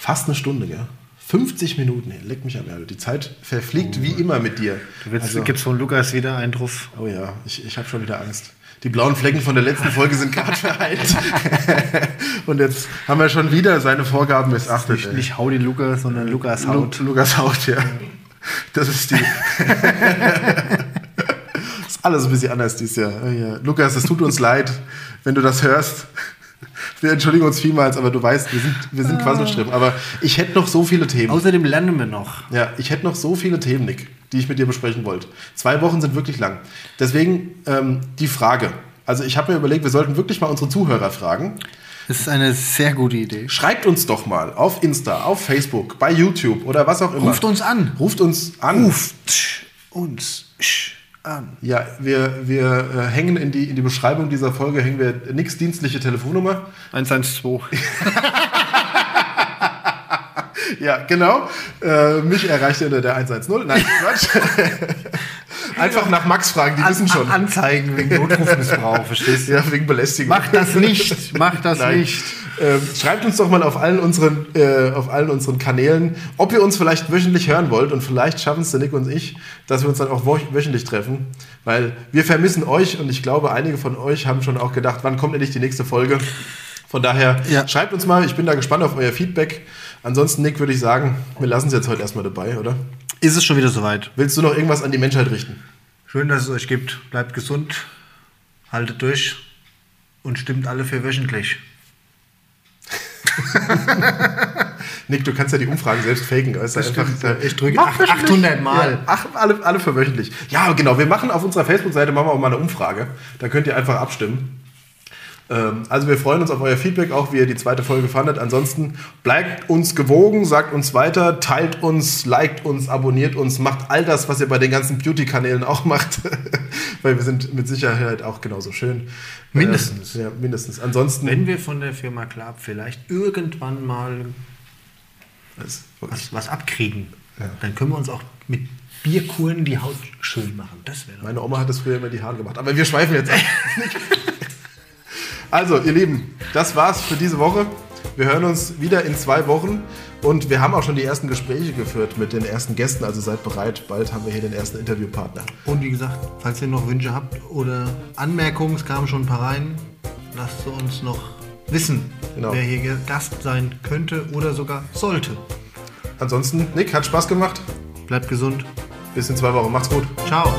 fast eine Stunde, gell? 50 Minuten, leck mich am Ärmel. Die Zeit verfliegt wie immer mit dir. Du willst, Also- gibt's von Lukas wieder einen drauf. Oh ja, ich, ich habe schon wieder Angst. Die blauen Flecken von der letzten Folge sind gerade verheilt. Und jetzt haben wir schon wieder seine Vorgaben missachtet. Nicht, nicht hau den Lukas, sondern Lukas Haut. Lu Lukas Haut, ja. Das ist die. alles ein bisschen anders dieses Jahr. Oh ja. Lukas, es tut uns leid, wenn du das hörst. Wir entschuldigen uns vielmals, aber du weißt, wir sind, wir sind Quasselstrippen. Aber ich hätte noch so viele Themen. Außerdem lernen wir noch. Ja, ich hätte noch so viele Themen, Nick, die ich mit dir besprechen wollte. Zwei Wochen sind wirklich lang. Deswegen ähm, die Frage. Also ich habe mir überlegt, wir sollten wirklich mal unsere Zuhörer fragen. Das ist eine sehr gute Idee. Schreibt uns doch mal auf Insta, auf Facebook, bei YouTube oder was auch immer. Ruft uns an. Ruft uns an. Ruft uns an. Ja, wir, wir äh, hängen in die, in die Beschreibung dieser Folge hängen wir Nicks dienstliche Telefonnummer. 112. Ja, genau. Äh, mich erreicht ihr unter der 110. Nein, Quatsch. Einfach nach Max fragen, die wissen schon. Anzeigen wegen Notrufmissbrauch, verstehst du? Ja, wegen Belästigung. Mach das nicht. Mach das Nein. nicht. Ähm, schreibt uns doch mal auf allen, unseren, äh, auf allen unseren Kanälen, ob ihr uns vielleicht wöchentlich hören wollt und vielleicht schaffen es der Nick und ich, dass wir uns dann auch wo- wöchentlich treffen, weil wir vermissen euch und ich glaube, einige von euch haben schon auch gedacht, wann kommt endlich die nächste Folge. Von daher Ja. schreibt uns mal, ich bin da gespannt auf euer Feedback. Ansonsten, Nick, würde ich sagen, wir lassen es jetzt heute erstmal dabei, oder? Ist es schon wieder soweit? Willst du noch irgendwas an die Menschheit richten? Schön, dass es euch gibt. Bleibt gesund, haltet durch und stimmt alle für wöchentlich. Nick, du kannst ja die Umfragen selbst faken. Das einfach, Ich drücke mach acht- wöchentlich. 800 Mal. Ja, alle, alle für wöchentlich. Ja, genau. Wir machen auf unserer Facebook-Seite machen wir auch mal eine Umfrage. Da könnt ihr einfach abstimmen. Ähm, also wir freuen uns auf euer Feedback, auch wie ihr die zweite Folge fandet. Ansonsten bleibt uns gewogen, sagt uns weiter, teilt uns, liked uns, abonniert uns, macht all das, was ihr bei den ganzen Beauty-Kanälen auch macht. Weil wir sind mit Sicherheit auch genauso schön. Mindestens. Ähm, ja, mindestens. Ansonsten. Wenn wir von der Firma Club vielleicht irgendwann mal wirklich- was, was abkriegen, dann können wir uns auch mit Bierkuren die Haut schön machen. Das wäre. Meine Oma hat das früher immer die Haare gemacht. Aber wir schweifen jetzt ab. also, ihr Lieben, das war's für diese Woche. Wir hören uns wieder in zwei Wochen. Und wir haben auch schon die ersten Gespräche geführt mit den ersten Gästen. Also seid bereit. Bald haben wir hier den ersten Interviewpartner. Und wie gesagt, falls ihr noch Wünsche habt oder Anmerkungen, es kamen schon ein paar rein, lasst uns noch wissen, Genau. wer hier Gast sein könnte oder sogar sollte. Ansonsten, Nick, hat Spaß gemacht. Bleibt gesund. Bis in zwei Wochen. Macht's gut. Ciao.